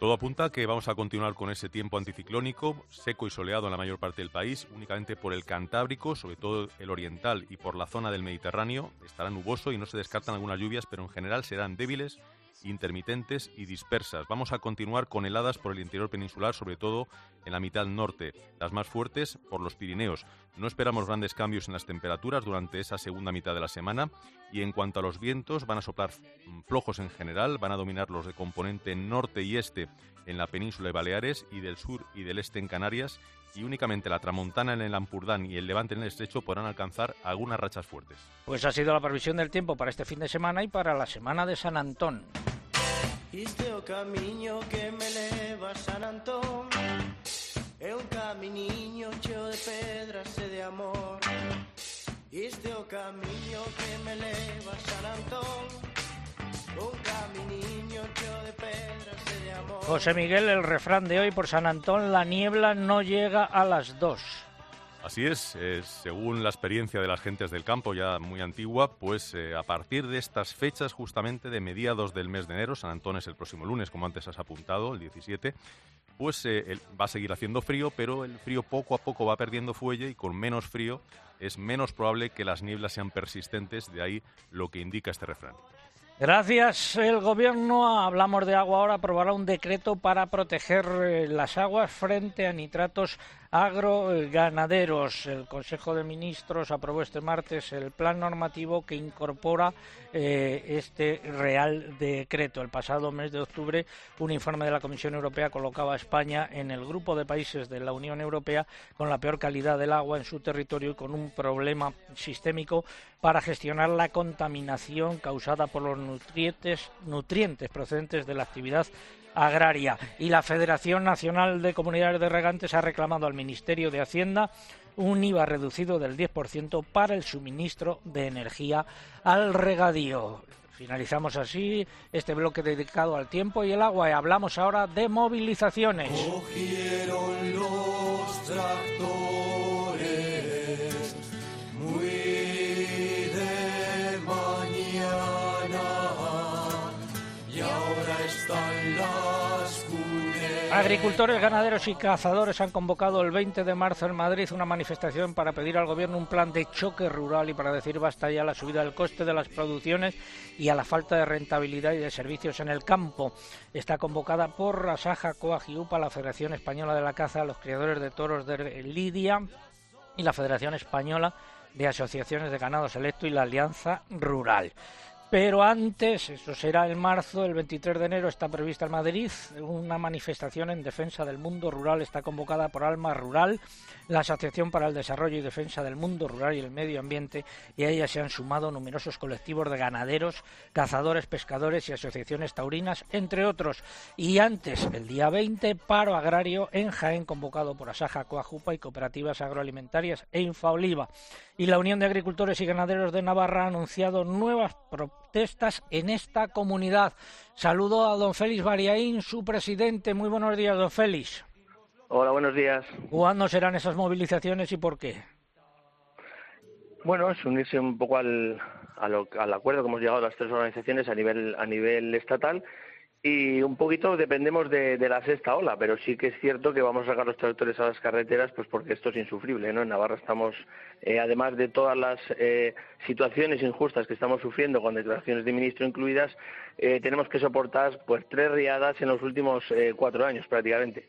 Todo apunta a que vamos a continuar con ese tiempo anticiclónico, seco y soleado en la mayor parte del país, únicamente por el Cantábrico, sobre todo el oriental y por la zona del Mediterráneo, estará nuboso y no se descartan algunas lluvias, pero en general serán débiles, intermitentes y dispersas. Vamos a continuar con heladas por el interior peninsular, sobre todo en la mitad norte, las más fuertes por los Pirineos. No esperamos grandes cambios en las temperaturas durante esa segunda mitad de la semana y en cuanto a los vientos van a soplar mm, flojos en general, van a dominar los de componente norte y este en la península de Baleares y del sur y del este en Canarias y únicamente la tramontana en el Ampurdán y el levante en el estrecho podrán alcanzar algunas rachas fuertes. Pues ha sido la previsión del tiempo para este fin de semana y para la semana de San Antón. Este o camiño que me leva a San Antón É un cheo de pedras e de amor Este o camiño que me leva a San Antón José Miguel, el refrán de hoy por San Antón, la niebla no llega a las dos. Así es, eh, según la experiencia de las gentes del campo, ya muy antigua, pues eh, a partir de estas fechas, justamente de mediados del mes de enero, San Antón es el próximo lunes, como antes has apuntado, el 17, pues eh, va a seguir haciendo frío, pero el frío poco a poco va perdiendo fuelle y con menos frío es menos probable que las nieblas sean persistentes, de ahí lo que indica este refrán. Gracias. El Gobierno, hablamos de agua ahora, aprobará un decreto para proteger eh, las aguas frente a nitratos agroganaderos. El Consejo de Ministros aprobó este martes el plan normativo que incorpora eh, este Real Decreto. El pasado mes de octubre, un informe de la Comisión Europea colocaba a España en el grupo de países de la Unión Europea con la peor calidad del agua en su territorio y con un problema sistémico para gestionar la contaminación causada por los nutrientes, nutrientes procedentes de la actividad agraria. Y la Federación Nacional de Comunidades de Regantes ha reclamado al Ministerio de Hacienda un IVA reducido del 10% para el suministro de energía al regadío. Finalizamos así este bloque dedicado al tiempo y el agua y hablamos ahora de movilizaciones. Cogieron los tractores Agricultores, ganaderos y cazadores han convocado el 20 de marzo en Madrid una manifestación para pedir al Gobierno un plan de choque rural y para decir basta ya a la subida del coste de las producciones y a la falta de rentabilidad y de servicios en el campo. Está convocada por Rasaja Coagiupa, la Federación Española de la Caza, los criadores de toros de Lidia y la Federación Española de Asociaciones de Ganado Selecto y la Alianza Rural. Pero antes, eso será el marzo, el 23 de enero, está prevista en Madrid una manifestación en defensa del mundo rural. Está convocada por Alma Rural, la Asociación para el Desarrollo y Defensa del Mundo Rural y el Medio Ambiente, y a ella se han sumado numerosos colectivos de ganaderos, cazadores, pescadores y asociaciones taurinas, entre otros. Y antes, el día 20, paro agrario en Jaén, convocado por Asaja, Coajupa y cooperativas agroalimentarias e Infaoliva. Y la Unión de Agricultores y Ganaderos de Navarra ha anunciado nuevas protestas en esta comunidad. Saludo a don Félix Bariaín, su presidente. Muy buenos días, don Félix. Hola, buenos días. ¿Cuándo serán esas movilizaciones y por qué? Bueno, es unirse un poco al, al acuerdo que hemos llegado las tres organizaciones a nivel, a nivel estatal y un poquito dependemos de, la sexta ola, pero sí que es cierto que vamos a sacar los tractores a las carreteras, pues porque esto es insufrible, ¿no? En Navarra estamos, eh, además de todas las eh, situaciones injustas que estamos sufriendo, con declaraciones de ministro incluidas, eh, tenemos que soportar pues tres riadas en los últimos cuatro años prácticamente.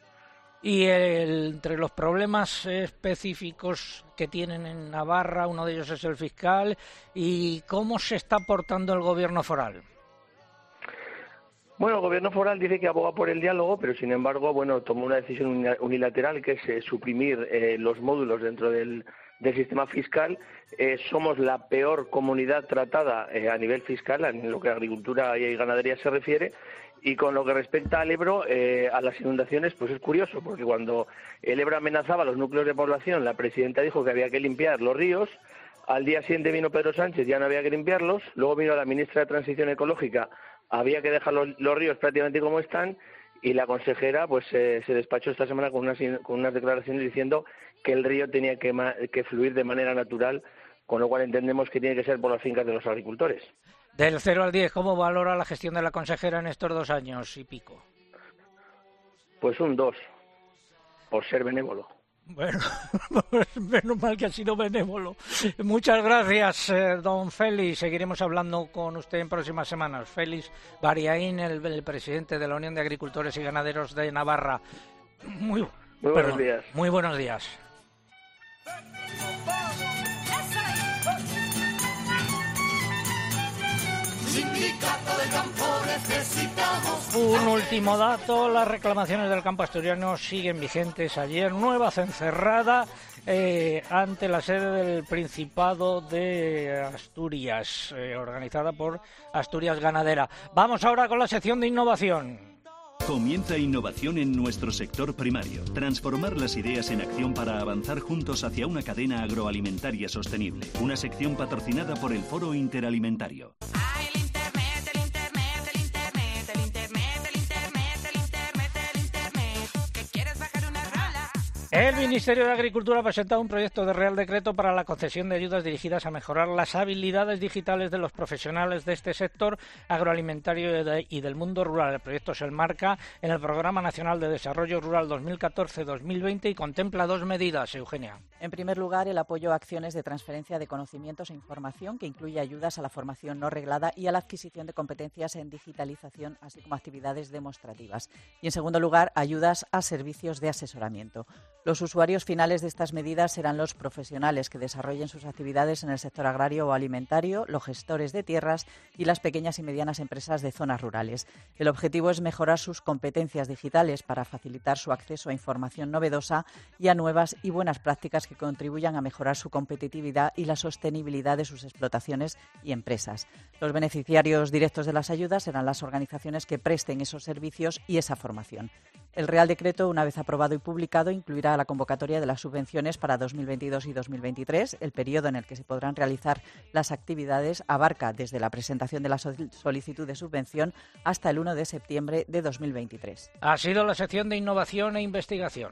Y entre los problemas específicos que tienen en Navarra, uno de ellos es el fiscal, ¿y cómo se está portando el gobierno foral? Bueno, el gobierno foral dice que aboga por el diálogo, pero sin embargo, bueno, tomó una decisión unilateral que es eh, suprimir eh, los módulos dentro del, sistema fiscal. Eh, somos la peor comunidad tratada a nivel fiscal en lo que a agricultura y ganadería se refiere. Y con lo que respecta al Ebro, a las inundaciones, pues es curioso, porque cuando el Ebro amenazaba los núcleos de población, la presidenta dijo que había que limpiar los ríos. Al día siguiente vino Pedro Sánchez, ya no había que limpiarlos. Luego vino la ministra de Transición Ecológica había que dejar los, ríos prácticamente como están y la consejera pues se despachó esta semana con unas, con unas declaraciones diciendo que el río tenía que, que fluir de manera natural, con lo cual entendemos que tiene que ser por las fincas de los agricultores. Del 0 al 10, ¿cómo valora la gestión de la consejera en estos dos años y pico? Pues un 2, por ser benévolo. Bueno, menos mal que ha sido benévolo. Muchas gracias, eh, don Félix. Seguiremos hablando con usted en próximas semanas. Félix Bariaín, el, presidente de la Unión de Agricultores y Ganaderos de Navarra. Muy, buenos días. Muy buenos días. Un último dato, las reclamaciones del campo asturiano siguen vigentes. Ayer nueva cencerrada eh, ante la sede del Principado de Asturias, eh, organizada por Asturias Ganadera. Vamos ahora con la sección de innovación. Comienza innovación en nuestro sector primario. Transformar las ideas en acción para avanzar juntos hacia una cadena agroalimentaria sostenible. Una sección patrocinada por el Foro Interalimentario. El Ministerio de Agricultura ha presentado un proyecto de Real Decreto para la concesión de ayudas dirigidas a mejorar las habilidades digitales de los profesionales de este sector agroalimentario y del mundo rural. El proyecto se enmarca en el Programa Nacional de Desarrollo Rural 2014-2020 y contempla dos medidas, Eugenia. En primer lugar, el apoyo a acciones de transferencia de conocimientos e información, que incluye ayudas a la formación no reglada y a la adquisición de competencias en digitalización, así como actividades demostrativas. Y, en segundo lugar, ayudas a servicios de asesoramiento. Los usuarios finales de estas medidas serán los profesionales que desarrollen sus actividades en el sector agrario o alimentario, los gestores de tierras y las pequeñas y medianas empresas de zonas rurales. El objetivo es mejorar sus competencias digitales para facilitar su acceso a información novedosa y a nuevas y buenas prácticas que contribuyan a mejorar su competitividad y la sostenibilidad de sus explotaciones y empresas. Los beneficiarios directos de las ayudas serán las organizaciones que presten esos servicios y esa formación. El Real Decreto, una vez aprobado y publicado, incluirá la convocatoria de las subvenciones para 2022 y 2023. El periodo en el que se podrán realizar las actividades abarca desde la presentación de la solicitud de subvención hasta el 1 de septiembre de 2023. Ha sido la sección de innovación e investigación.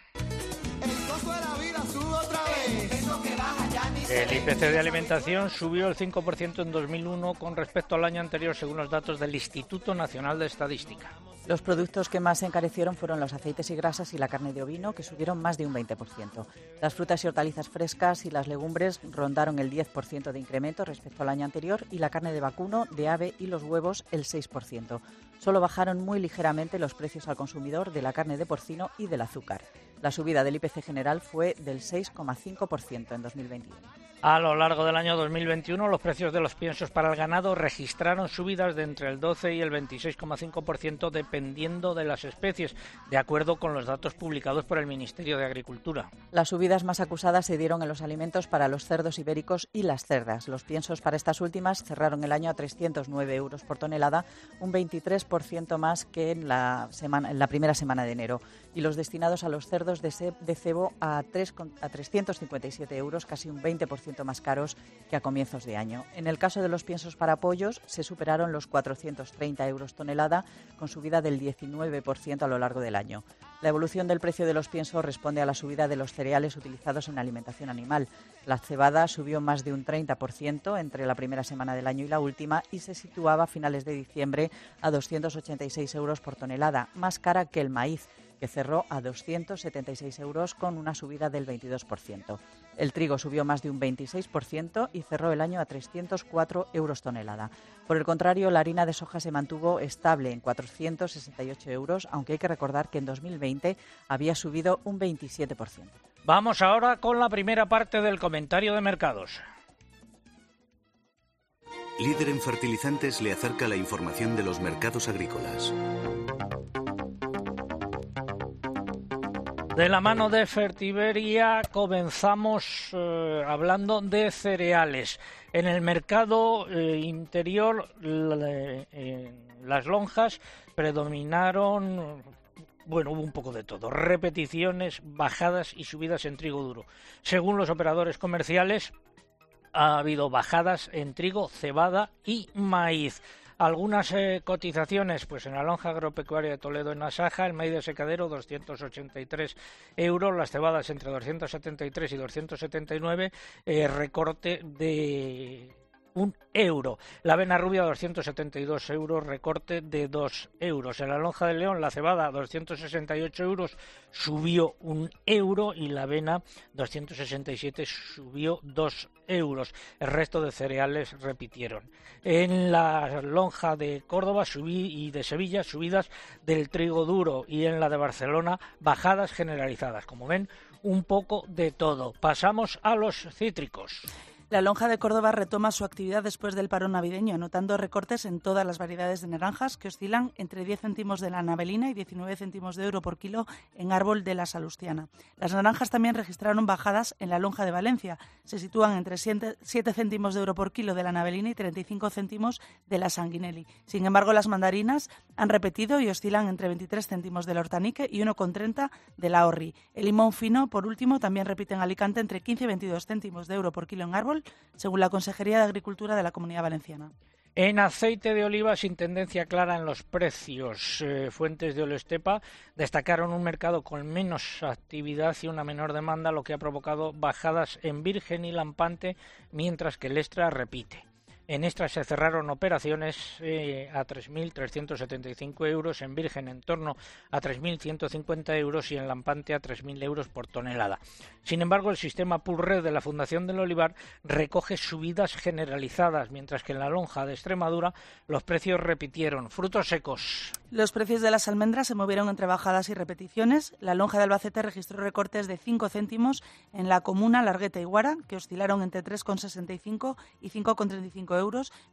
El IPC de alimentación subió el 5% en 2001 con respecto al año anterior, según los datos del Instituto Nacional de Estadística. Los productos que más se encarecieron fueron los aceites y grasas y la carne de ovino, que subieron más de un 20%. Las frutas y hortalizas frescas y las legumbres rondaron el 10% de incremento respecto al año anterior y la carne de vacuno, de ave y los huevos el 6%. Solo bajaron muy ligeramente los precios al consumidor de la carne de porcino y del azúcar. La subida del IPC general fue del 6,5% en 2021. A lo largo del año 2021, los precios de los piensos para el ganado registraron subidas de entre el 12 y el 26,5% dependiendo de las especies, de acuerdo con los datos publicados por el Ministerio de Agricultura. Las subidas más acusadas se dieron en los alimentos para los cerdos ibéricos y las cerdas. Los piensos para estas últimas cerraron el año a 309 euros por tonelada, un 23% más que en la, semana, en la primera semana de enero. Y los destinados a los cerdos de, ce- de cebo a, 3 con- a 357 euros, casi un 20% más caros que a comienzos de año. En el caso de los piensos para pollos, se superaron los 430 euros tonelada, con subida del 19% a lo largo del año. La evolución del precio de los piensos responde a la subida de los cereales utilizados en alimentación animal. La cebada subió más de un 30% entre la primera semana del año y la última y se situaba a finales de diciembre a 286 euros por tonelada, más cara que el maíz que cerró a 276 euros con una subida del 22%. El trigo subió más de un 26% y cerró el año a 304 euros tonelada. Por el contrario, la harina de soja se mantuvo estable en 468 euros, aunque hay que recordar que en 2020 había subido un 27%. Vamos ahora con la primera parte del comentario de mercados. Líder en fertilizantes le acerca la información de los mercados agrícolas. De la mano de Fertiberia comenzamos eh, hablando de cereales. En el mercado eh, interior eh, las lonjas predominaron, bueno, hubo un poco de todo, repeticiones, bajadas y subidas en trigo duro. Según los operadores comerciales, ha habido bajadas en trigo, cebada y maíz. Algunas eh, cotizaciones, pues en la lonja agropecuaria de Toledo en Asaja, el maíz de secadero 283 euros, las cebadas entre 273 y 279, eh, recorte de un euro. La avena rubia 272 euros, recorte de 2 euros. En la lonja de León la cebada 268 euros, subió un euro y la avena 267 subió 2 euros. El resto de cereales repitieron. En la lonja de Córdoba subí y de Sevilla subidas del trigo duro y en la de Barcelona bajadas generalizadas. Como ven, un poco de todo. Pasamos a los cítricos. La lonja de Córdoba retoma su actividad después del parón navideño, anotando recortes en todas las variedades de naranjas que oscilan entre 10 céntimos de la navelina y 19 céntimos de euro por kilo en árbol de la salustiana. Las naranjas también registraron bajadas en la lonja de Valencia. Se sitúan entre 7 céntimos de euro por kilo de la navelina y 35 céntimos de la sanguinelli. Sin embargo, las mandarinas han repetido y oscilan entre 23 céntimos de la hortanique y 1,30 de la orri. El limón fino, por último, también repite en Alicante entre 15 y 22 céntimos de euro por kilo en árbol según la Consejería de Agricultura de la Comunidad Valenciana. En aceite de oliva sin tendencia clara en los precios. Eh, fuentes de Olestepa destacaron un mercado con menos actividad y una menor demanda, lo que ha provocado bajadas en virgen y lampante, mientras que el extra repite. En extra se cerraron operaciones eh, a 3.375 euros, en virgen en torno a 3.150 euros y en lampante a 3.000 euros por tonelada. Sin embargo, el sistema Purred de la Fundación del Olivar recoge subidas generalizadas, mientras que en la lonja de Extremadura los precios repitieron. Frutos secos. Los precios de las almendras se movieron entre bajadas y repeticiones. La lonja de Albacete registró recortes de 5 céntimos en la comuna Largueta y Guara, que oscilaron entre 3,65 y 5,35 euros,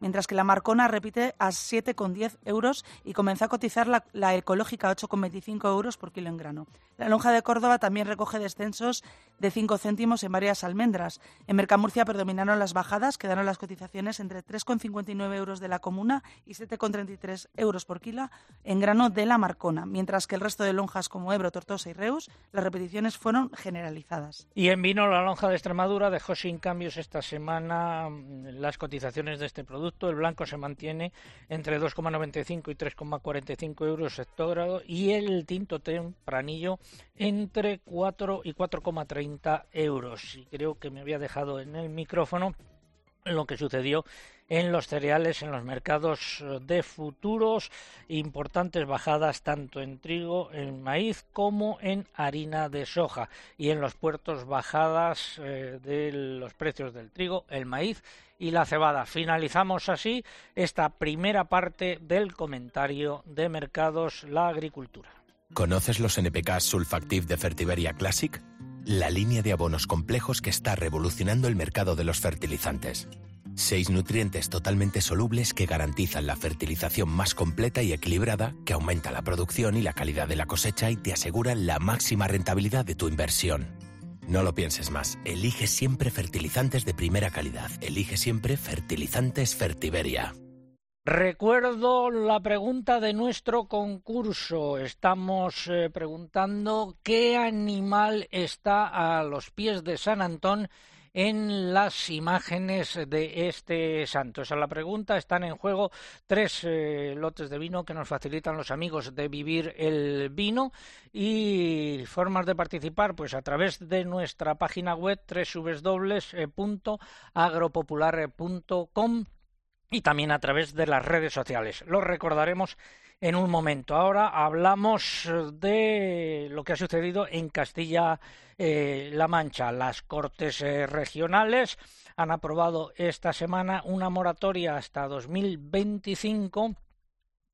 mientras que la Marcona repite a 7,10 euros y comenzó a cotizar la, la ecológica a 8,25 euros por kilo en grano. La lonja de Córdoba también recoge descensos de 5 céntimos en varias almendras. En Mercamurcia predominaron las bajadas, quedaron las cotizaciones entre 3,59 euros de la comuna y 7,33 euros por kilo en grano de la Marcona, mientras que el resto de lonjas como Ebro, Tortosa y Reus, las repeticiones fueron generalizadas. Y en vino, la lonja de Extremadura dejó sin cambios esta semana mm, las cotizaciones de este producto. El blanco se mantiene entre 2,95 y 3,45 euros hectógrado y el tinto tempranillo entre 4 y 4,30 euros. Y creo que me había dejado en el micrófono lo que sucedió en los cereales, en los mercados de futuros, importantes bajadas tanto en trigo, en maíz como en harina de soja y en los puertos bajadas eh, de los precios del trigo, el maíz y la cebada. Finalizamos así esta primera parte del comentario de mercados, la agricultura. ¿Conoces los NPK Sulfactive de Fertiberia Classic? La línea de abonos complejos que está revolucionando el mercado de los fertilizantes. Seis nutrientes totalmente solubles que garantizan la fertilización más completa y equilibrada, que aumenta la producción y la calidad de la cosecha y te aseguran la máxima rentabilidad de tu inversión. No lo pienses más. Elige siempre fertilizantes de primera calidad. Elige siempre fertilizantes Fertiberia. Recuerdo la pregunta de nuestro concurso. Estamos eh, preguntando qué animal está a los pies de San Antón en las imágenes de este santo. Esa es la pregunta. Están en juego tres eh, lotes de vino que nos facilitan los amigos de Vivir el Vino y formas de participar pues a través de nuestra página web www.agropopular.com y también a través de las redes sociales. Lo recordaremos en un momento. Ahora hablamos de lo que ha sucedido en Castilla-La Mancha. Las Cortes eh, regionales han aprobado esta semana una moratoria hasta 2025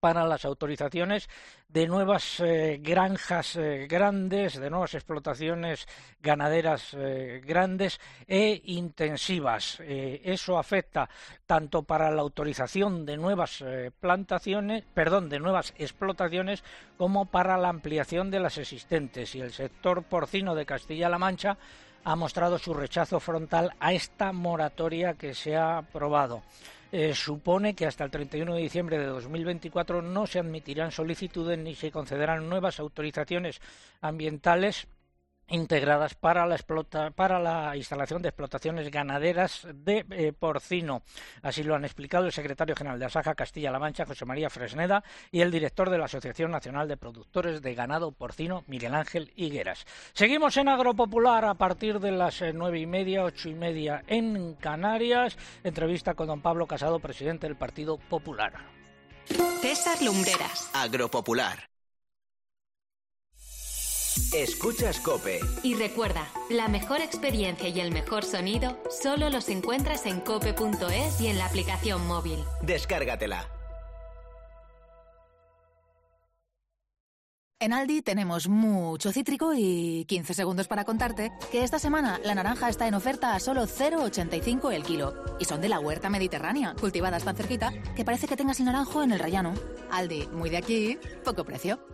para las autorizaciones de nuevas eh, granjas eh, grandes, de nuevas explotaciones ganaderas eh, grandes e intensivas. eso afecta tanto para la autorización de nuevas plantaciones, perdón, de nuevas explotaciones, como para la ampliación de las existentes. Y el sector porcino de Castilla-La Mancha ha mostrado su rechazo frontal a esta moratoria que se ha aprobado. Eh, supone que hasta el 31 de diciembre de 2024 no se admitirán solicitudes ni se concederán nuevas autorizaciones ambientales integradas para la, para la instalación de explotaciones ganaderas de eh, porcino. Así lo han explicado el secretario general de Asaja Castilla-La Mancha, José María Fresneda, y el director de la Asociación Nacional de Productores de Ganado Porcino, Miguel Ángel Higueras. Seguimos en Agropopular a partir de las eh, nueve y media, ocho y media en Canarias. Entrevista con don Pablo Casado, presidente del Partido Popular. César Lumbreras. Agropopular. Escuchas Cope. Y recuerda, la mejor experiencia y el mejor sonido solo los encuentras en cope.es y en la aplicación móvil. Descárgatela. En Aldi tenemos mucho cítrico y 15 segundos para contarte que esta semana la naranja está en oferta a solo 0,85 el kilo. Y son de la huerta mediterránea, cultivadas tan cerquita que parece que tengas el naranjo en el rellano. Aldi, muy de aquí, poco precio.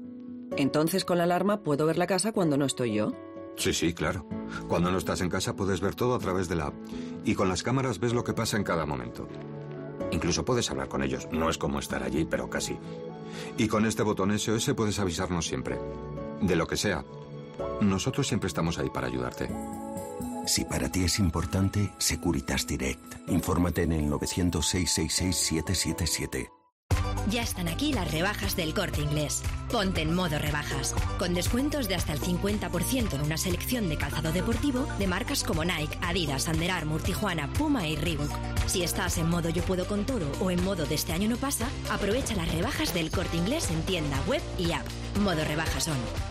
Entonces con la alarma puedo ver la casa cuando no estoy yo. Sí, sí, claro. Cuando no estás en casa puedes ver todo a través de la app. Y con las cámaras ves lo que pasa en cada momento. Incluso puedes hablar con ellos. No es como estar allí, pero casi. Y con este botón SOS puedes avisarnos siempre. De lo que sea. Nosotros siempre estamos ahí para ayudarte. Si para ti es importante, Securitas Direct. Infórmate en el 900 666 777. Ya están aquí las rebajas del corte inglés. Ponte en modo rebajas, con descuentos de hasta el 50% en una selección de calzado deportivo de marcas como Nike, Adidas, Under Armour, Tijuana, Puma y Reebok. Si estás en modo yo puedo con todo o en modo de este año no pasa, aprovecha las rebajas del corte inglés en tienda, web y app. Modo rebajas son.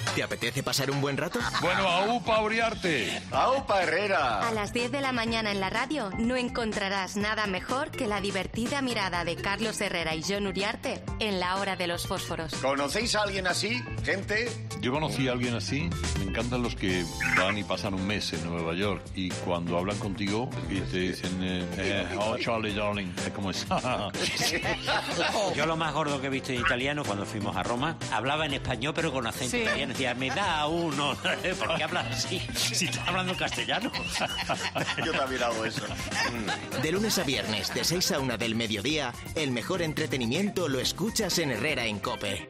¿Te apetece pasar un buen rato? Bueno, AUPA Uriarte. AUPA Herrera. A las 10 de la mañana en la radio no encontrarás nada mejor que la divertida mirada de Carlos Herrera y John Uriarte en la hora de los fósforos. ¿Conocéis a alguien así? ¿Gente? Yo conocí a alguien así. Me encantan los que van y pasan un mes en Nueva York y cuando hablan contigo y te dicen, eh, eh, oh Charlie Darling, ¿cómo es? Yo lo más gordo que he visto en italiano cuando fuimos a Roma, hablaba en español pero con acento Sí. italiano. Decía, me da uno. ¿Por qué hablas así? Si estás hablando castellano. Yo también hago eso. De lunes a viernes, de 6 a 1 del mediodía, el mejor entretenimiento lo escuchas en Herrera en Cope.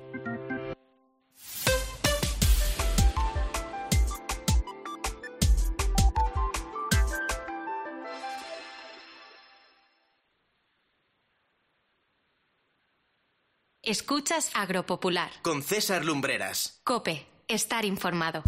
Escuchas Agropopular. Con César Lumbreras. Cope, estar informado.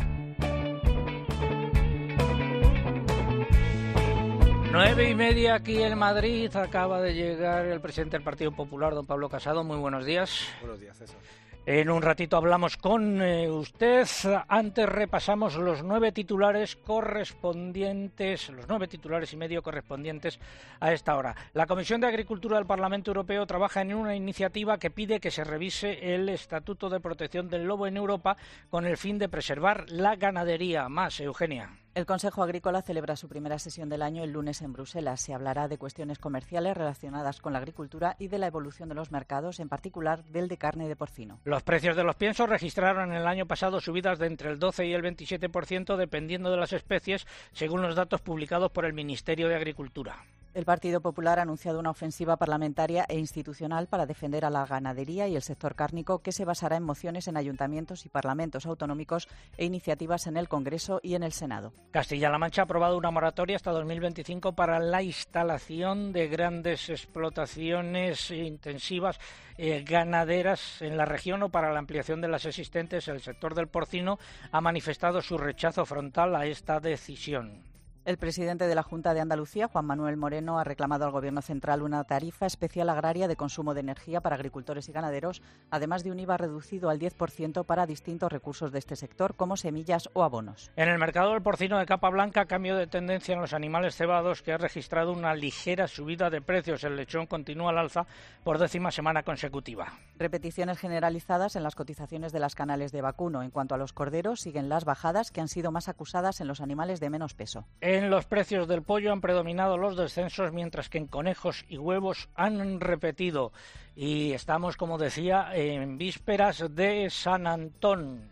Nueve y media aquí en Madrid. Acaba de llegar el presidente del Partido Popular, don Pablo Casado. Muy buenos días. Buenos días, César. En un ratito hablamos con eh, usted. Antes repasamos los nueve titulares correspondientes, los nueve titulares y medio correspondientes a esta hora. La Comisión de Agricultura del Parlamento Europeo trabaja en una iniciativa que pide que se revise el Estatuto de Protección del Lobo en Europa con el fin de preservar la ganadería. Más, Eugenia. El Consejo Agrícola celebra su primera sesión del año el lunes en Bruselas. Se hablará de cuestiones comerciales relacionadas con la agricultura y de la evolución de los mercados, en particular del de carne de porcino. Los precios de los piensos registraron el año pasado subidas de entre el 12 y el 27% dependiendo de las especies, según los datos publicados por el Ministerio de Agricultura. El Partido Popular ha anunciado una ofensiva parlamentaria e institucional para defender a la ganadería y el sector cárnico que se basará en mociones en ayuntamientos y parlamentos autonómicos e iniciativas en el Congreso y en el Senado. Castilla-La Mancha ha aprobado una moratoria hasta 2025 para la instalación de grandes explotaciones intensivas eh, ganaderas en la región o para la ampliación de las existentes. El sector del porcino ha manifestado su rechazo frontal a esta decisión. El presidente de la Junta de Andalucía, Juan Manuel Moreno, ha reclamado al Gobierno central una tarifa especial agraria de consumo de energía para agricultores y ganaderos, además de un IVA reducido al 10% para distintos recursos de este sector, como semillas o abonos. En el mercado del porcino de capa blanca, cambio de tendencia en los animales cebados que ha registrado una ligera subida de precios. El lechón continúa al alza por décima semana consecutiva. Repeticiones generalizadas en las cotizaciones de las canales de vacuno. En cuanto a los corderos, siguen las bajadas que han sido más acusadas en los animales de menos peso. En los precios del pollo han predominado los descensos, mientras que en conejos y huevos han repetido. Y estamos, como decía, en vísperas de San Antón,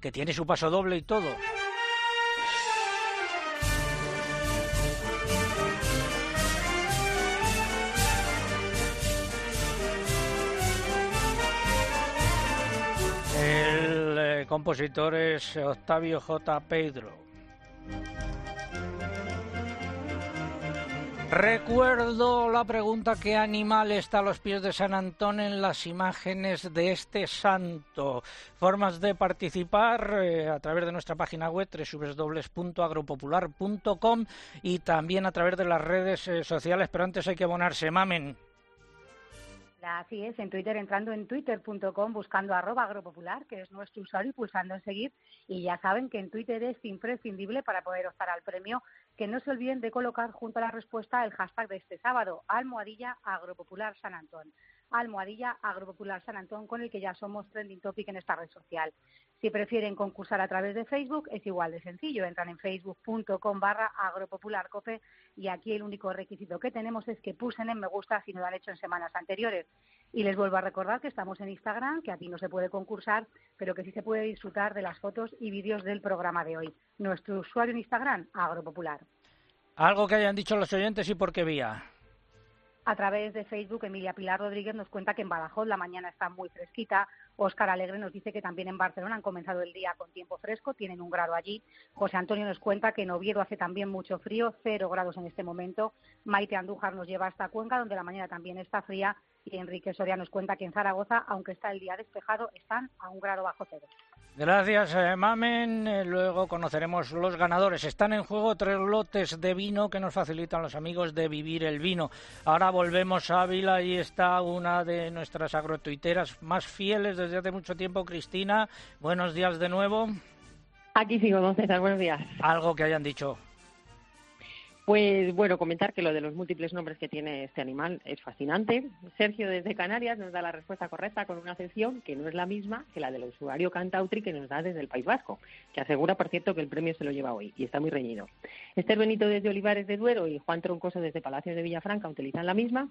que tiene su paso doble y todo. El eh, compositor es Octavio J. Pedro. Recuerdo la pregunta ¿qué animal está a los pies de San Antón en las imágenes de este santo? Formas de participar eh, a través de nuestra página web www.agropopular.com y también a través de las redes eh, sociales, pero antes hay que abonarse, mamen. Así es, en Twitter, entrando en twitter.com, buscando arroba agropopular, que es nuestro usuario, y pulsando en seguir. Y ya saben que en Twitter es imprescindible para poder optar al premio. Que no se olviden de colocar junto a la respuesta el hashtag de este sábado, almohadilla agropopular San Antón. almohadilla Agropopular San Antón, con el que ya somos trending topic en esta red social. Si prefieren concursar a través de Facebook, es igual de sencillo. Entran en facebook.com barra agropopularcope y aquí el único requisito que tenemos es que pusen en me gusta si no lo han hecho en semanas anteriores. Y les vuelvo a recordar que estamos en Instagram, que aquí no se puede concursar, pero que sí se puede disfrutar de las fotos y vídeos del programa de hoy. Nuestro usuario en Instagram, Agropopular. Algo que hayan dicho los oyentes y por qué vía. A través de Facebook, Emilia Pilar Rodríguez nos cuenta que en Badajoz la mañana está muy fresquita. Óscar Alegre nos dice que también en Barcelona han comenzado el día con tiempo fresco, tienen un grado allí. José Antonio nos cuenta que en Oviedo hace también mucho frío, cero grados en este momento. Maite Andújar nos lleva hasta Cuenca, donde la mañana también está fría. Y Enrique Soria nos cuenta que en Zaragoza, aunque está el día despejado, están a un grado bajo cero. Gracias, eh, Mamen. Eh, luego conoceremos los ganadores. Están en juego tres lotes de vino que nos facilitan los amigos de Vivir el Vino. Ahora volvemos a Ávila y está una de nuestras agrotuiteras más fieles desde hace mucho tiempo, Cristina. Buenos días de nuevo. Aquí sigo, don César. Buenos días. Algo que hayan dicho. Pues bueno, comentar que lo de los múltiples nombres que tiene este animal es fascinante. Sergio desde Canarias nos da la respuesta correcta con una acepción que no es la misma que la del usuario Cantautri que nos da desde el País Vasco, que asegura, por cierto, que el premio se lo lleva hoy y está muy reñido. Esther Benito desde Olivares de Duero y Juan Troncoso desde Palacios de Villafranca utilizan la misma.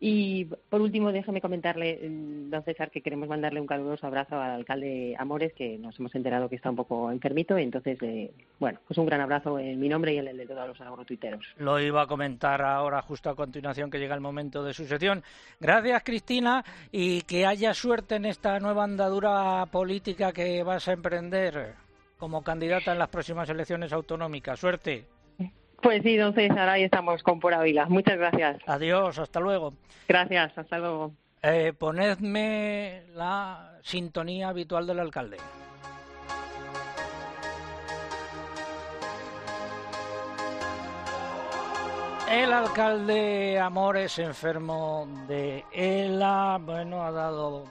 Y por último, déjeme comentarle, mm, don César, que queremos mandarle un caluroso abrazo al alcalde Amores, que nos hemos enterado que está un poco enfermito. entonces, eh, bueno, pues un gran abrazo en mi nombre y en el de todos los agrotuiteros. Lo iba a comentar ahora, justo a continuación, que llega el momento de su sesión. Gracias, Cristina, y que haya suerte en esta nueva andadura política que vas a emprender como candidata en las próximas elecciones autonómicas. Suerte. Pues sí, don César, ahí estamos con Por Ávila. Muchas gracias. Adiós, hasta luego. Gracias, hasta luego. Eh, ponedme la sintonía habitual del alcalde. El alcalde Amores, enfermo de ELA, bueno, ha dado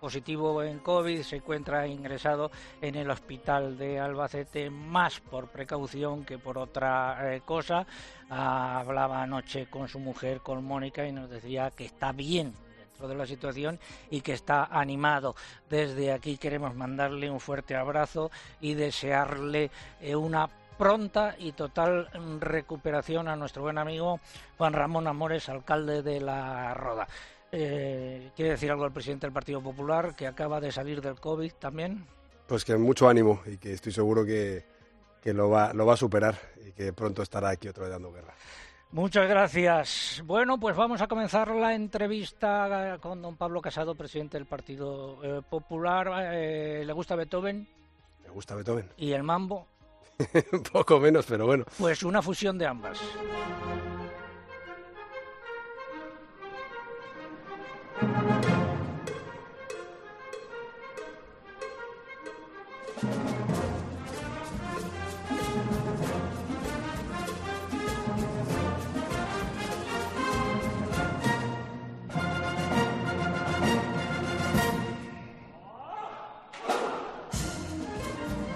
positivo en COVID, se encuentra ingresado en el hospital de Albacete más por precaución que por otra eh, cosa. hablaba anoche con su mujer, con Mónica, y nos decía que está bien dentro de la situación y que está animado. Desde aquí queremos mandarle un fuerte abrazo y desearle eh, una pronta y total recuperación a nuestro buen amigo Juan Ramón Amores, alcalde de La Roda. Eh, ¿Quiere decir algo el presidente del Partido Popular que acaba de salir del COVID también? Pues que mucho ánimo y que estoy seguro que, lo, va, lo va a superar y que pronto estará aquí otra vez dando guerra. Muchas gracias. Bueno, pues vamos a comenzar la entrevista con don Pablo Casado, presidente del Partido eh, Popular. Eh, ¿Le gusta Beethoven? Me gusta Beethoven. ¿Y el mambo? Un poco menos, pero bueno. Pues una fusión de ambas.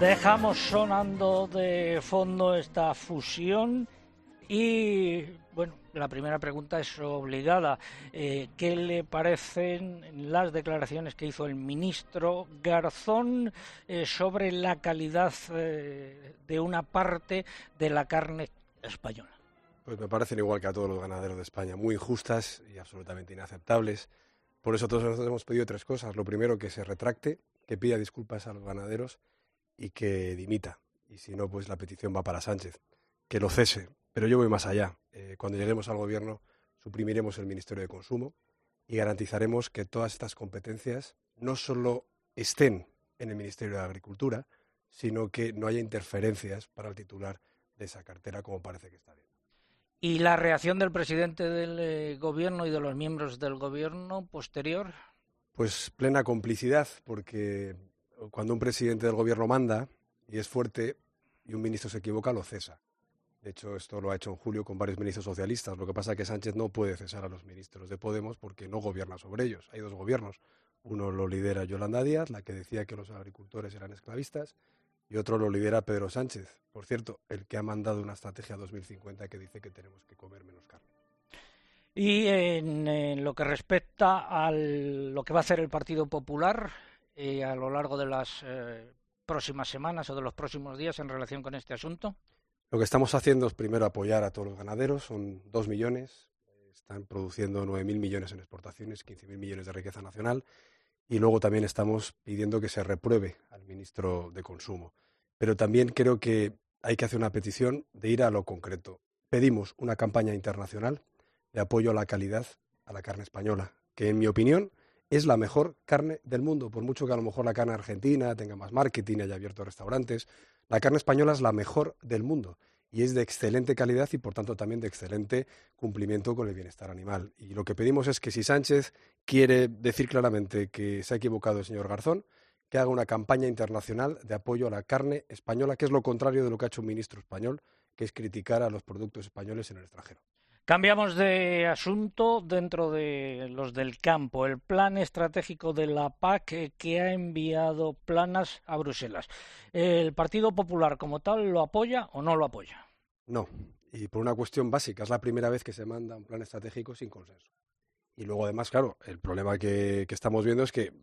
Dejamos sonando de fondo esta fusión y bueno, la primera pregunta es obligada. Eh, ¿Qué le parecen las declaraciones que hizo el ministro Garzón eh, sobre la calidad eh, de una parte de la carne española? Pues me parecen igual que a todos los ganaderos de España, muy injustas y absolutamente inaceptables. Por eso todos nosotros hemos pedido tres cosas. Lo primero, que se retracte, que pida disculpas a los ganaderos y que dimita. Y si no, pues la petición va para Sánchez, que lo cese. Pero yo voy más allá. Eh, cuando lleguemos al gobierno, suprimiremos el Ministerio de Consumo y garantizaremos que todas estas competencias no solo estén en el Ministerio de Agricultura, sino que no haya interferencias para el titular de esa cartera, como parece que está bien. ¿Y la reacción del presidente del eh, gobierno y de los miembros del gobierno posterior? Pues plena complicidad, porque cuando un presidente del gobierno manda y es fuerte y un ministro se equivoca, lo cesa. De hecho, esto lo ha hecho en julio con varios ministros socialistas. Lo que pasa es que Sánchez no puede cesar a los ministros de Podemos porque no gobierna sobre ellos. Hay dos gobiernos. Uno lo lidera Yolanda Díaz, la que decía que los agricultores eran esclavistas, y otro lo lidera Pedro Sánchez. Por cierto, el que ha mandado una estrategia 2050 que dice que tenemos que comer menos carne. Y en, lo que respecta a lo que va a hacer el Partido Popular eh, a lo largo de las eh, próximas semanas o de los próximos días en relación con este asunto. Lo que estamos haciendo es primero apoyar a todos los ganaderos, son dos millones, están produciendo 9.000 millones en exportaciones, 15.000 millones de riqueza nacional y luego también estamos pidiendo que se repruebe al ministro de Consumo. Pero también creo que hay que hacer una petición de ir a lo concreto. Pedimos una campaña internacional de apoyo a la calidad a la carne española, que en mi opinión es la mejor carne del mundo, por mucho que a lo mejor la carne argentina tenga más marketing, haya abierto restaurantes, la carne española es la mejor del mundo y es de excelente calidad y por tanto también de excelente cumplimiento con el bienestar animal. Y lo que pedimos es que si Sánchez quiere decir claramente que se ha equivocado el señor Garzón, que haga una campaña internacional de apoyo a la carne española, que es lo contrario de lo que ha hecho un ministro español, que es criticar a los productos españoles en el extranjero. Cambiamos de asunto dentro de los del campo. El plan estratégico de la PAC eh, que ha enviado planas a Bruselas. ¿El Partido Popular como tal lo apoya o no lo apoya? No, y por una cuestión básica. Es la primera vez que se manda un plan estratégico sin consenso. Y luego, además, claro, el problema que, estamos viendo es que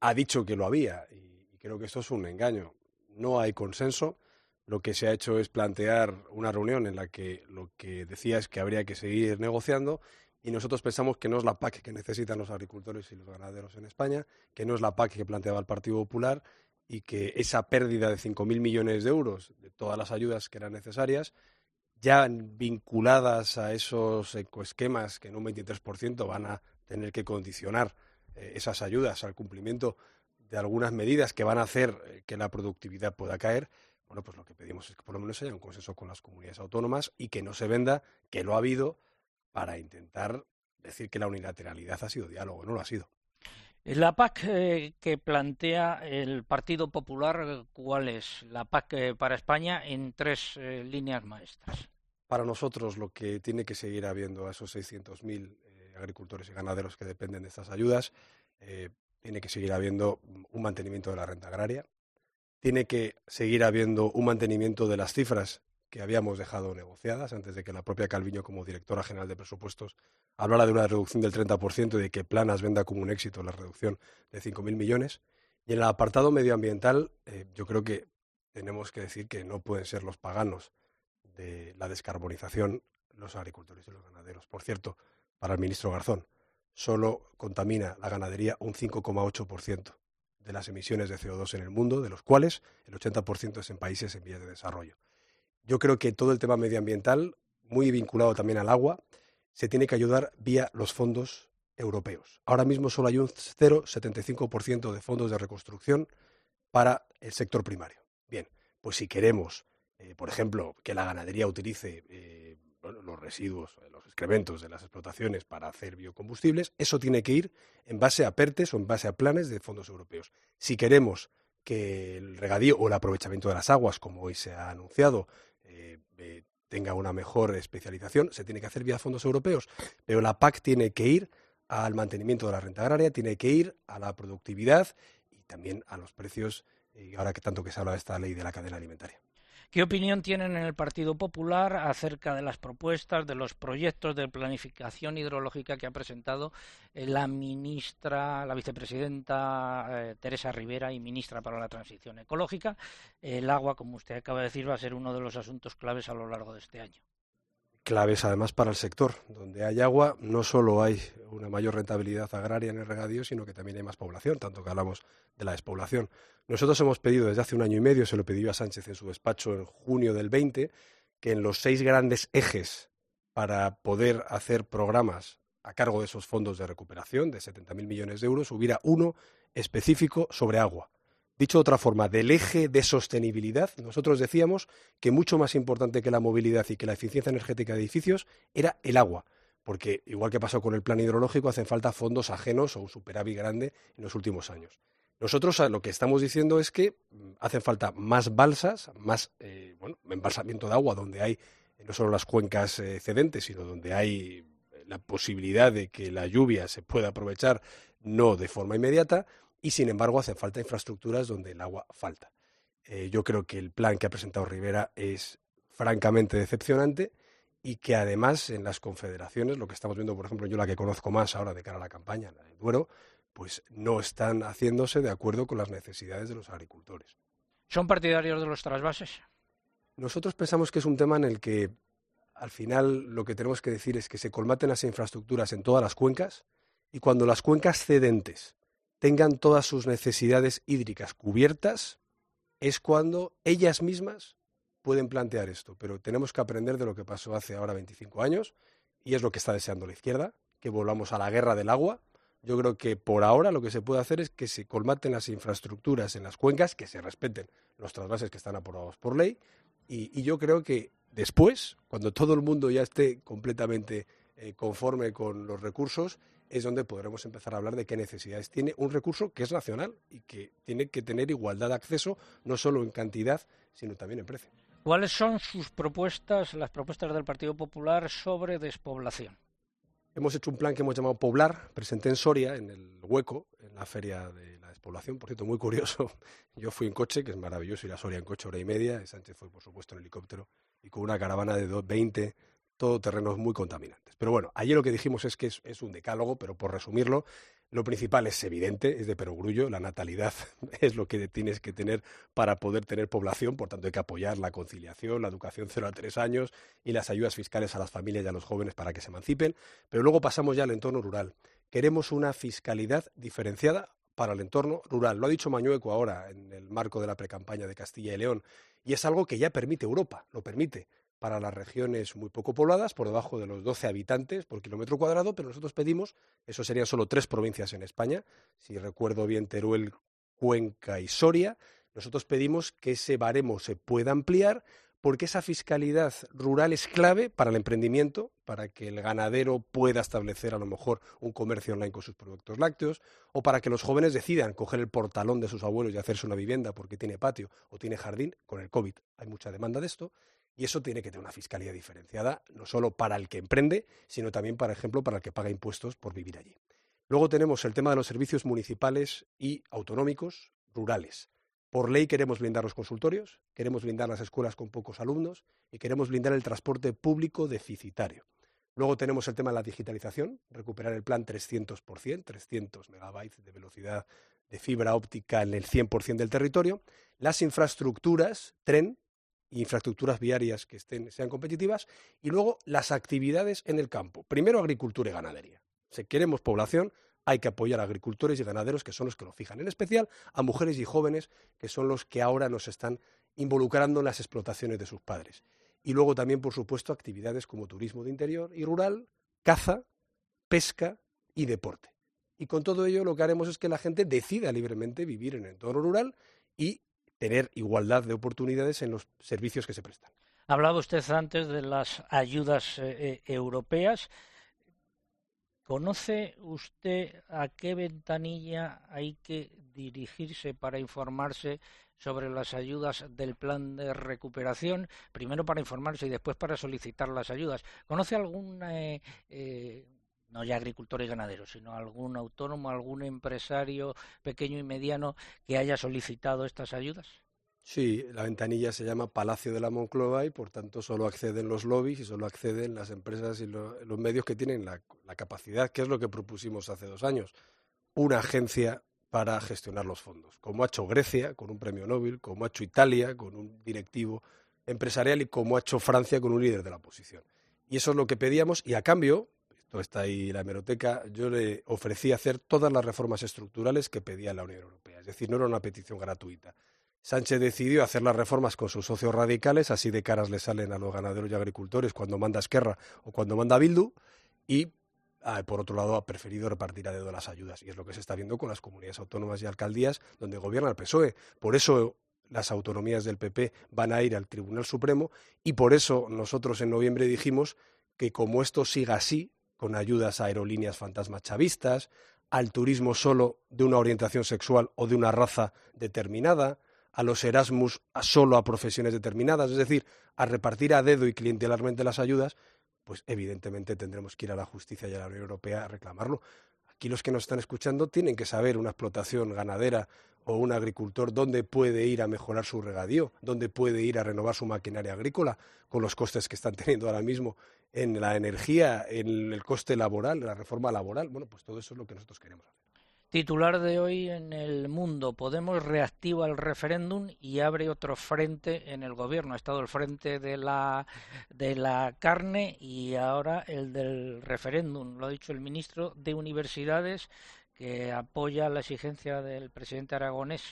ha dicho que lo había y creo que esto es un engaño. No hay consenso lo que se ha hecho es plantear una reunión en la que lo que decía es que habría que seguir negociando y nosotros pensamos que no es la PAC que necesitan los agricultores y los ganaderos en España, que no es la PAC que planteaba el Partido Popular y que esa pérdida de 5.000 millones de euros de todas las ayudas que eran necesarias, ya vinculadas a esos ecoesquemas que en un 23% van a tener que condicionar eh, esas ayudas al cumplimiento de algunas medidas que van a hacer eh, que la productividad pueda caer, bueno, pues lo que pedimos es que por lo menos haya un consenso con las comunidades autónomas y que no se venda, que lo ha habido, para intentar decir que la unilateralidad ha sido diálogo, no lo ha sido. La PAC eh, que plantea el Partido Popular, ¿cuál es? La PAC eh, para España en tres eh, líneas maestras. Para nosotros lo que tiene que seguir habiendo a esos 600.000 agricultores y ganaderos que dependen de estas ayudas, tiene que seguir habiendo un mantenimiento de la renta agraria, tiene que seguir habiendo un mantenimiento de las cifras que habíamos dejado negociadas antes de que la propia Calviño, como directora general de presupuestos, hablara de una reducción del 30% y de que Planas venda como un éxito la reducción de 5.000 millones. Y en el apartado medioambiental, eh, yo creo que tenemos que decir que no pueden ser los paganos de la descarbonización los agricultores y los ganaderos. Por cierto, para el ministro Garzón, solo contamina la ganadería un 5,8% de las emisiones de CO2 en el mundo, de los cuales el 80% es en países en vías de desarrollo. Yo creo que todo el tema medioambiental, muy vinculado también al agua, se tiene que ayudar vía los fondos europeos. Ahora mismo solo hay un 0,75% de fondos de reconstrucción para el sector primario. Bien, pues si queremos, eh, por ejemplo, que la ganadería utilice eh, los residuos, eh, los excrementos de las explotaciones para hacer biocombustibles, eso tiene que ir en base a PERTES o en base a planes de fondos europeos. Si queremos que el regadío o el aprovechamiento de las aguas, como hoy se ha anunciado, eh, eh, tenga una mejor especialización, se tiene que hacer vía fondos europeos. Pero la PAC tiene que ir al mantenimiento de la renta agraria, tiene que ir a la productividad y también a los precios, y ahora que tanto que se habla de esta ley de la cadena alimentaria. ¿Qué opinión tienen en el Partido Popular acerca de las propuestas, de los proyectos de planificación hidrológica que ha presentado eh, la ministra, la vicepresidenta eh, Teresa Rivera y ministra para la Transición Ecológica? El agua, como usted acaba de decir, va a ser uno de los asuntos claves a lo largo de este año claves además para el sector. Donde hay agua no solo hay una mayor rentabilidad agraria en el regadío, sino que también hay más población, tanto que hablamos de la despoblación. Nosotros hemos pedido desde hace un año y medio, se lo pidió a Sánchez en su despacho en junio del 20, que en los seis grandes ejes para poder hacer programas a cargo de esos fondos de recuperación de 70.000 millones de euros hubiera uno específico sobre agua Dicho de otra forma, del eje de sostenibilidad, nosotros decíamos que mucho más importante que la movilidad y que la eficiencia energética de edificios era el agua, porque igual que pasó con el plan hidrológico, hacen falta fondos ajenos o un superávit grande en los últimos años. Nosotros lo que estamos diciendo es que mm, hacen falta más balsas, más eh, bueno, embalsamiento de agua donde hay eh, no solo las cuencas eh, cedentes, sino donde hay la posibilidad de que la lluvia se pueda aprovechar no de forma inmediata, y sin embargo hacen falta infraestructuras donde el agua falta. Eh, yo creo que el plan que ha presentado Rivera es francamente decepcionante y que además en las confederaciones, lo que estamos viendo, por ejemplo, yo la que conozco más ahora de cara a la campaña, la del Duero, pues no están haciéndose de acuerdo con las necesidades de los agricultores. ¿Son partidarios de los trasvases? Nosotros pensamos que es un tema en el que al final lo que tenemos que decir es que se colmaten las infraestructuras en todas las cuencas y cuando las cuencas cedentes tengan todas sus necesidades hídricas cubiertas, es cuando ellas mismas pueden plantear esto. Pero tenemos que aprender de lo que pasó hace ahora 25 años y es lo que está deseando la izquierda, que volvamos a la guerra del agua. Yo creo que por ahora lo que se puede hacer es que se colmaten las infraestructuras en las cuencas, que se respeten los trasvases que están aprobados por ley, y, yo creo que después, cuando todo el mundo ya esté completamente eh, conforme con los recursos, es donde podremos empezar a hablar de qué necesidades tiene un recurso que es nacional y que tiene que tener igualdad de acceso, no solo en cantidad, sino también en precio. ¿Cuáles son sus propuestas, las propuestas del Partido Popular sobre despoblación? Hemos hecho un plan que hemos llamado Poblar, presenté en Soria, en el Hueco, en la feria de la despoblación, por cierto, muy curioso. Yo fui en coche, que es maravilloso ir a Soria en coche hora y media, y Sánchez fue, por supuesto, en helicóptero, y con una caravana de 20 terrenos muy contaminantes. Pero bueno, allí lo que dijimos es que es, un decálogo, pero por resumirlo, lo principal es evidente, es de perogrullo, la natalidad es lo que tienes que tener para poder tener población, por tanto hay que apoyar la conciliación, la educación 0 a 3 años y las ayudas fiscales a las familias y a los jóvenes para que se emancipen, pero luego pasamos ya al entorno rural. Queremos una fiscalidad diferenciada para el entorno rural. Lo ha dicho Mañueco ahora en el marco de la precampaña de Castilla y León y es algo que ya permite Europa, lo permite para las regiones muy poco pobladas, por debajo de los 12 habitantes por kilómetro cuadrado, pero nosotros pedimos, eso serían solo tres provincias en España, si recuerdo bien Teruel, Cuenca y Soria, nosotros pedimos que ese baremo se pueda ampliar porque esa fiscalidad rural es clave para el emprendimiento, para que el ganadero pueda establecer a lo mejor un comercio online con sus productos lácteos, o para que los jóvenes decidan coger el portalón de sus abuelos y hacerse una vivienda porque tiene patio o tiene jardín. Con el COVID hay mucha demanda de esto. Y eso tiene que tener una fiscalía diferenciada, no solo para el que emprende, sino también, por ejemplo, para el que paga impuestos por vivir allí. Luego tenemos el tema de los servicios municipales y autonómicos rurales. Por ley queremos blindar los consultorios, queremos blindar las escuelas con pocos alumnos y queremos blindar el transporte público deficitario. Luego tenemos el tema de la digitalización, recuperar el plan 300%, 300 megabytes de velocidad de fibra óptica en el 100% del territorio. Las infraestructuras, tren, infraestructuras viarias que estén, sean competitivas y luego las actividades en el campo. Primero agricultura y ganadería. Si queremos población, hay que apoyar a agricultores y ganaderos que son los que lo fijan, en especial a mujeres y jóvenes que son los que ahora nos están involucrando en las explotaciones de sus padres. Y luego también, por supuesto, actividades como turismo de interior y rural, caza, pesca y deporte. Y con todo ello lo que haremos es que la gente decida libremente vivir en el entorno rural y tener igualdad de oportunidades en los servicios que se prestan. Hablaba usted antes de las ayudas eh, eh, europeas. ¿Conoce usted a qué ventanilla hay que dirigirse para informarse sobre las ayudas del plan de recuperación? Primero para informarse y después para solicitar las ayudas. ¿Conoce algún, eh, no ya agricultor y ganadero, sino algún autónomo, algún empresario pequeño y mediano que haya solicitado estas ayudas? Sí, la ventanilla se llama Palacio de la Moncloa y por tanto solo acceden los lobbies y solo acceden las empresas y los medios que tienen la, capacidad, que es lo que propusimos hace dos años, una agencia para gestionar los fondos, como ha hecho Grecia con un premio Nobel, como ha hecho Italia con un directivo empresarial y como ha hecho Francia con un líder de la oposición. Y eso es lo que pedíamos y a cambio, está ahí la hemeroteca, yo le ofrecí hacer todas las reformas estructurales que pedía la Unión Europea. Es decir, no era una petición gratuita Sánchez decidió hacer las reformas con sus socios radicales, así de caras le salen a los ganaderos y agricultores cuando manda Esquerra o cuando manda Bildu, y ah, por otro lado ha preferido repartir a dedo las ayudas, y es lo que se está viendo con las comunidades autónomas y alcaldías donde gobierna el PSOE. Por eso las autonomías del PP van a ir al Tribunal Supremo y por eso nosotros en noviembre dijimos que como esto siga así, con ayudas a aerolíneas fantasmas chavistas, al turismo solo de una orientación sexual o de una raza determinada, a los Erasmus solo a profesiones determinadas, es decir, a repartir a dedo y clientelarmente las ayudas, pues evidentemente tendremos que ir a la justicia y a la Unión Europea a reclamarlo. Aquí los que nos están escuchando tienen que saber una explotación ganadera o un agricultor dónde puede ir a mejorar su regadío, dónde puede ir a renovar su maquinaria agrícola con los costes que están teniendo ahora mismo en la energía, en el coste laboral, la reforma laboral. Bueno, pues todo eso es lo que nosotros queremos hacer. Titular de hoy en el mundo, Podemos reactiva el referéndum y abre otro frente en el gobierno. Ha estado el frente de la, de la carne y ahora el del referéndum. Lo ha dicho el ministro de Universidades que apoya la exigencia del presidente aragonés.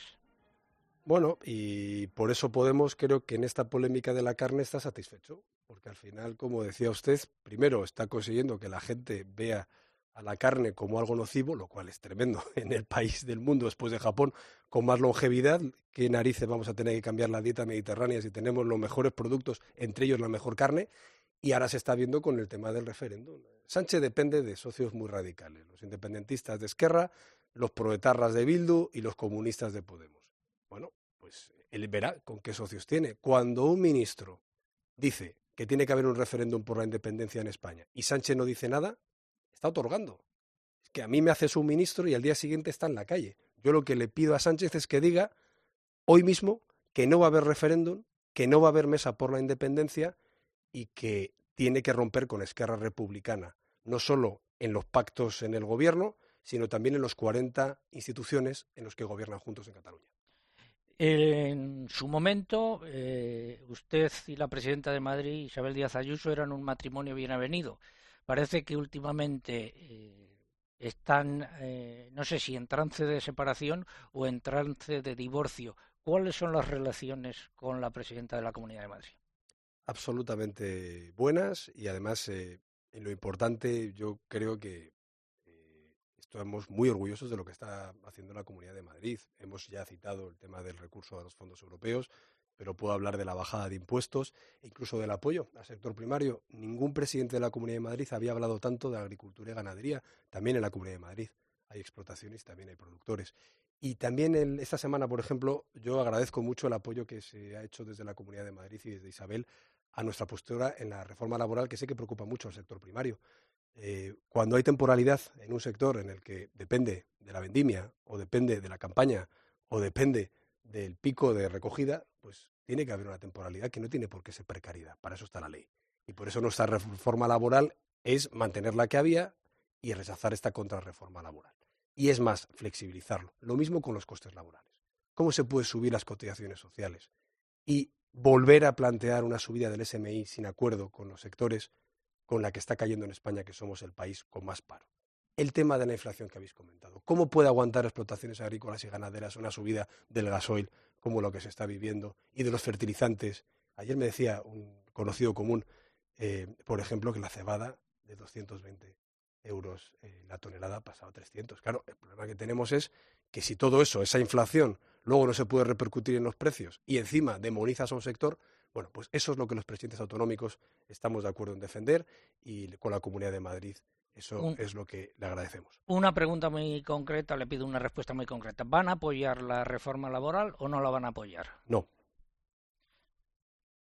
Bueno, y por eso Podemos creo que en esta polémica de la carne está satisfecho, porque al final, como decía usted, primero está consiguiendo que la gente vea a la carne como algo nocivo, lo cual es tremendo en el país del mundo después de Japón con más longevidad. ¿Qué narices vamos a tener que cambiar la dieta mediterránea si tenemos los mejores productos, entre ellos la mejor carne? Y ahora se está viendo con el tema del referéndum. Sánchez depende de socios muy radicales, los independentistas de Esquerra, los proetarras de Bildu y los comunistas de Podemos. Pues él verá con qué socios tiene. Cuando un ministro dice que tiene que haber un referéndum por la independencia en España y Sánchez no dice nada, está otorgando. Es que a mí me hace su ministro y al día siguiente está en la calle. Yo lo que le pido a Sánchez es que diga hoy mismo que no va a haber referéndum, que no va a haber mesa por la independencia y que tiene que romper con Esquerra Republicana, no solo en los pactos en el gobierno, sino también en los 40 instituciones en los que gobiernan juntos en Cataluña. En su momento, eh, usted y la presidenta de Madrid, Isabel Díaz Ayuso, eran un matrimonio bien avenido. Parece que últimamente eh, están, eh, no sé si en trance de separación o en trance de divorcio. ¿Cuáles son las relaciones con la presidenta de la Comunidad de Madrid? absolutamente buenas y además en lo importante yo creo que estamos muy orgullosos de lo que está haciendo la Comunidad de Madrid. Hemos ya citado el tema del recurso a los fondos europeos, pero puedo hablar de la bajada de impuestos e incluso del apoyo al sector primario. Ningún presidente de la Comunidad de Madrid había hablado tanto de agricultura y ganadería, también en la Comunidad de Madrid. Hay explotaciones, también hay productores. Y también esta semana, por ejemplo, yo agradezco mucho el apoyo que se ha hecho desde la Comunidad de Madrid y desde Isabel a nuestra postura en la reforma laboral, que sé que preocupa mucho al sector primario. Eh, cuando hay temporalidad en un sector en el que depende de la vendimia, o depende de la campaña, o depende del pico de recogida, pues tiene que haber una temporalidad que no tiene por qué ser precariedad. Para eso está la ley. Y por eso nuestra reforma laboral es mantener la que había y rechazar esta contrarreforma laboral. Y es más, flexibilizarlo. Lo mismo con los costes laborales. ¿Cómo se puede subir las cotizaciones sociales? Y volver a plantear una subida del SMI sin acuerdo con los sectores con la que está cayendo en España, que somos el país con más paro. El tema de la inflación que habéis comentado. ¿Cómo puede aguantar explotaciones agrícolas y ganaderas una subida del gasoil como lo que se está viviendo y de los fertilizantes? Ayer me decía un conocido común, eh, por ejemplo, que la cebada de 220 euros eh, la tonelada ha pasado a 300. Claro, el problema que tenemos es que si todo eso, esa inflación, luego no se puede repercutir en los precios y encima demonizas a un sector, bueno, pues eso es lo que los presidentes autonómicos estamos de acuerdo en defender y con la Comunidad de Madrid eso es lo que le agradecemos. Una pregunta muy concreta, le pido una respuesta muy concreta. ¿Van a apoyar la reforma laboral o no la van a apoyar? No.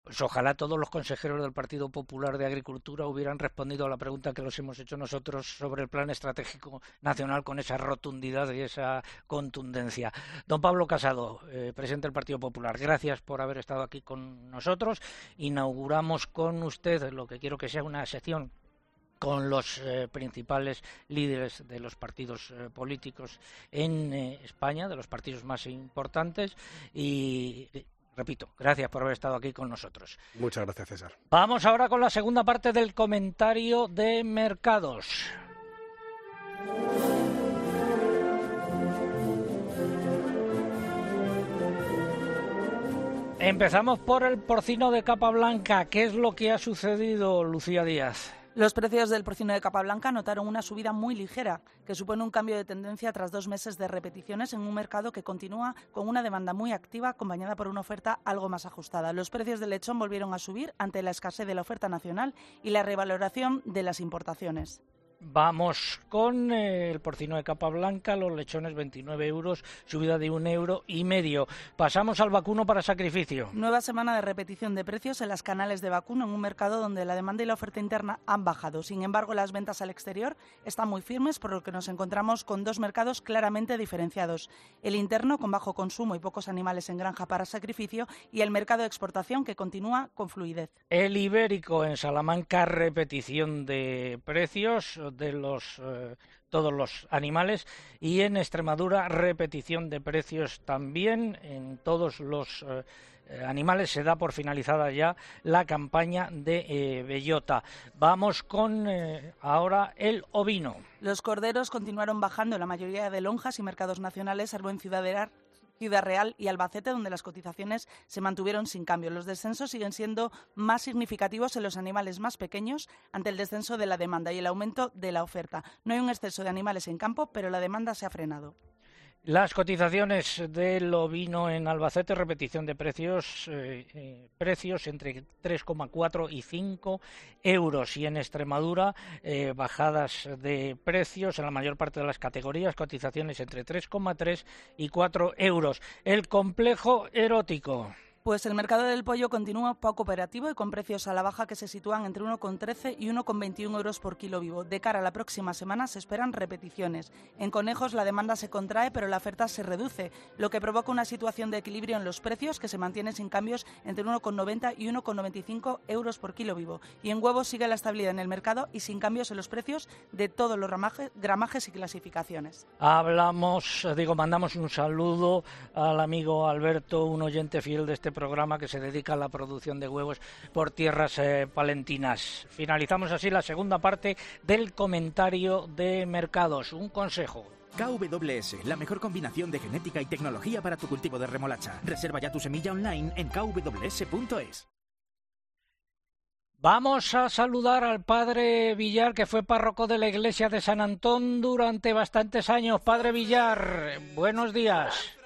Pues ojalá todos los consejeros del Partido Popular de Agricultura hubieran respondido a la pregunta que los hemos hecho nosotros sobre el Plan Estratégico Nacional con esa rotundidad y esa contundencia. Don Pablo Casado, eh, presidente del Partido Popular, gracias por haber estado aquí con nosotros. Inauguramos con usted lo que quiero que sea una sección con los eh, principales líderes de los partidos eh, políticos en España, de los partidos más importantes, y Repito, gracias por haber estado aquí con nosotros. Muchas gracias, César. Vamos ahora con la segunda parte del comentario de mercados. Empezamos por el porcino de capa blanca. ¿Qué es lo que ha sucedido, Lucía Díaz? Los precios del porcino de capa blanca notaron una subida muy ligera, que supone un cambio de tendencia tras dos meses de repeticiones en un mercado que continúa con una demanda muy activa acompañada por una oferta algo más ajustada. Los precios del lechón volvieron a subir ante la escasez de la oferta nacional y la revaloración de las importaciones. Vamos con eh, el porcino de capa blanca, los lechones 29 euros, subida de un euro y medio. Pasamos al vacuno para sacrificio. Nueva semana de repetición de precios en las canales de vacuno en un mercado donde la demanda y la oferta interna han bajado. Sin embargo, las ventas al exterior están muy firmes, por lo que nos encontramos con dos mercados claramente diferenciados. El interno, con bajo consumo y pocos animales en granja para sacrificio, y el mercado de exportación, que continúa con fluidez. El ibérico en Salamanca, repetición de precios de los eh, todos los animales y en Extremadura repetición de precios también en todos los eh, eh, animales se da por finalizada ya la campaña de bellota. Vamos con ahora el ovino. Los corderos continuaron bajando en la mayoría de lonjas y mercados nacionales, salvo en Ciudad de Ciudad Real y Albacete, donde las cotizaciones se mantuvieron sin cambio. Los descensos siguen siendo más significativos en los animales más pequeños ante el descenso de la demanda y el aumento de la oferta. No hay un exceso de animales en campo, pero la demanda se ha frenado. Las cotizaciones del ovino en Albacete, repetición de precios, eh, eh, precios entre 3,4 y 5 euros. Y en Extremadura, eh, bajadas de precios en la mayor parte de las categorías, cotizaciones entre 3,3 y 4 euros. El complejo erótico. Pues el mercado del pollo continúa poco operativo y con precios a la baja que se sitúan entre 1,13 y 1,21 euros por kilo vivo. De cara a la próxima semana se esperan repeticiones. En conejos la demanda se contrae pero la oferta se reduce, lo que provoca una situación de equilibrio en los precios que se mantiene sin cambios entre 1,90 y 1,95 euros por kilo vivo. Y en huevos sigue la estabilidad en el mercado y sin cambios en los precios de todos los gramajes y clasificaciones. Hablamos, digo, mandamos un saludo al amigo Alberto, un oyente fiel de este programa que se dedica a la producción de huevos por tierras eh, palentinas. Finalizamos así la segunda parte del comentario de mercados. Un consejo. KWS, la mejor combinación de genética y tecnología para tu cultivo de remolacha. Reserva ya tu semilla online en kws.es. Vamos a saludar al padre Villar, que fue párroco de la iglesia de San Antón durante bastantes años. Padre Villar, buenos días.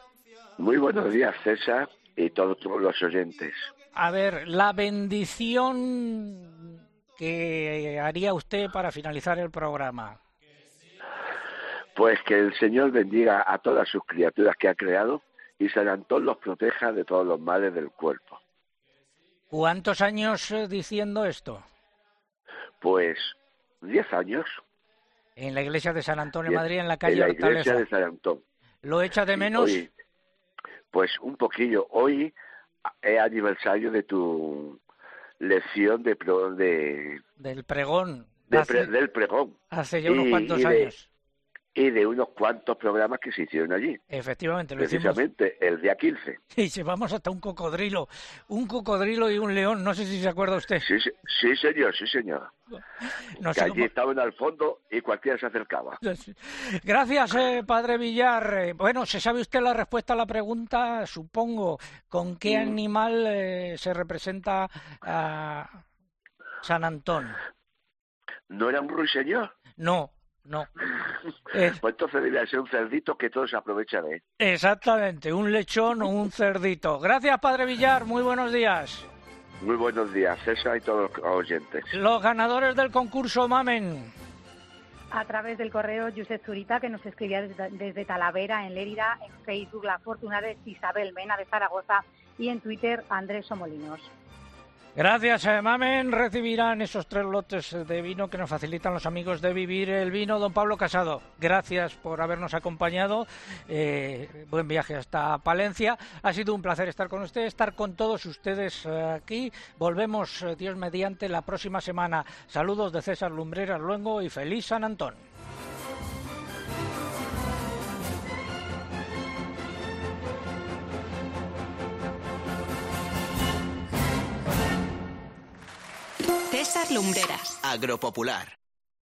Muy buenos días, César y todos los oyentes. A ver, la bendición que haría usted para finalizar el programa. Pues que el Señor bendiga a todas sus criaturas que ha creado y San Antón los proteja de todos los males del cuerpo. ¿Cuántos años eh, diciendo esto? Pues diez años. En la iglesia de San Antón en Madrid, en la calle En la iglesia de San Antón. ¿Lo echa de menos? Pues un poquillo. Hoy es aniversario de tu lección de, de del pregón. del pregón. Hace ya unos cuantos años y de unos cuantos programas que se hicieron allí. Efectivamente, lo Precisamente el día 15. Y llevamos hasta un cocodrilo, un cocodrilo y un león, no sé si se acuerda usted. Sí, sí, señor, sí, señor. que allí estaban al fondo y cualquiera se acercaba. Gracias, eh, padre Villar. Eh, bueno, ¿se sabe usted la respuesta a la pregunta? Supongo, ¿con qué mm. animal eh, se representa a San Antón? ¿No era un ruiseñor? No, no. Eh, pues entonces debería ser un cerdito que todo se aprovecha de él. Exactamente, un lechón o un cerdito. Gracias, Padre Villar. Muy buenos días. Muy buenos días, César y todos los oyentes. Los ganadores del concurso Mamen. A través del correo Josep Zurita, que nos escribía desde, Talavera, en Lérida, en Facebook La Fortuna de Isabel Mena de Zaragoza y en Twitter Andrés Somolinos. Gracias, eh, Mamen. Recibirán esos tres lotes de vino que nos facilitan los amigos de Vivir el Vino. Don Pablo Casado, gracias por habernos acompañado. Eh, buen viaje hasta Palencia. Ha sido un placer estar con ustedes, estar con todos ustedes eh, aquí. Volvemos, Dios mediante, la próxima semana. Saludos de César Lumbreras Luengo y feliz San Antón. César Lumbreras. Agropopular.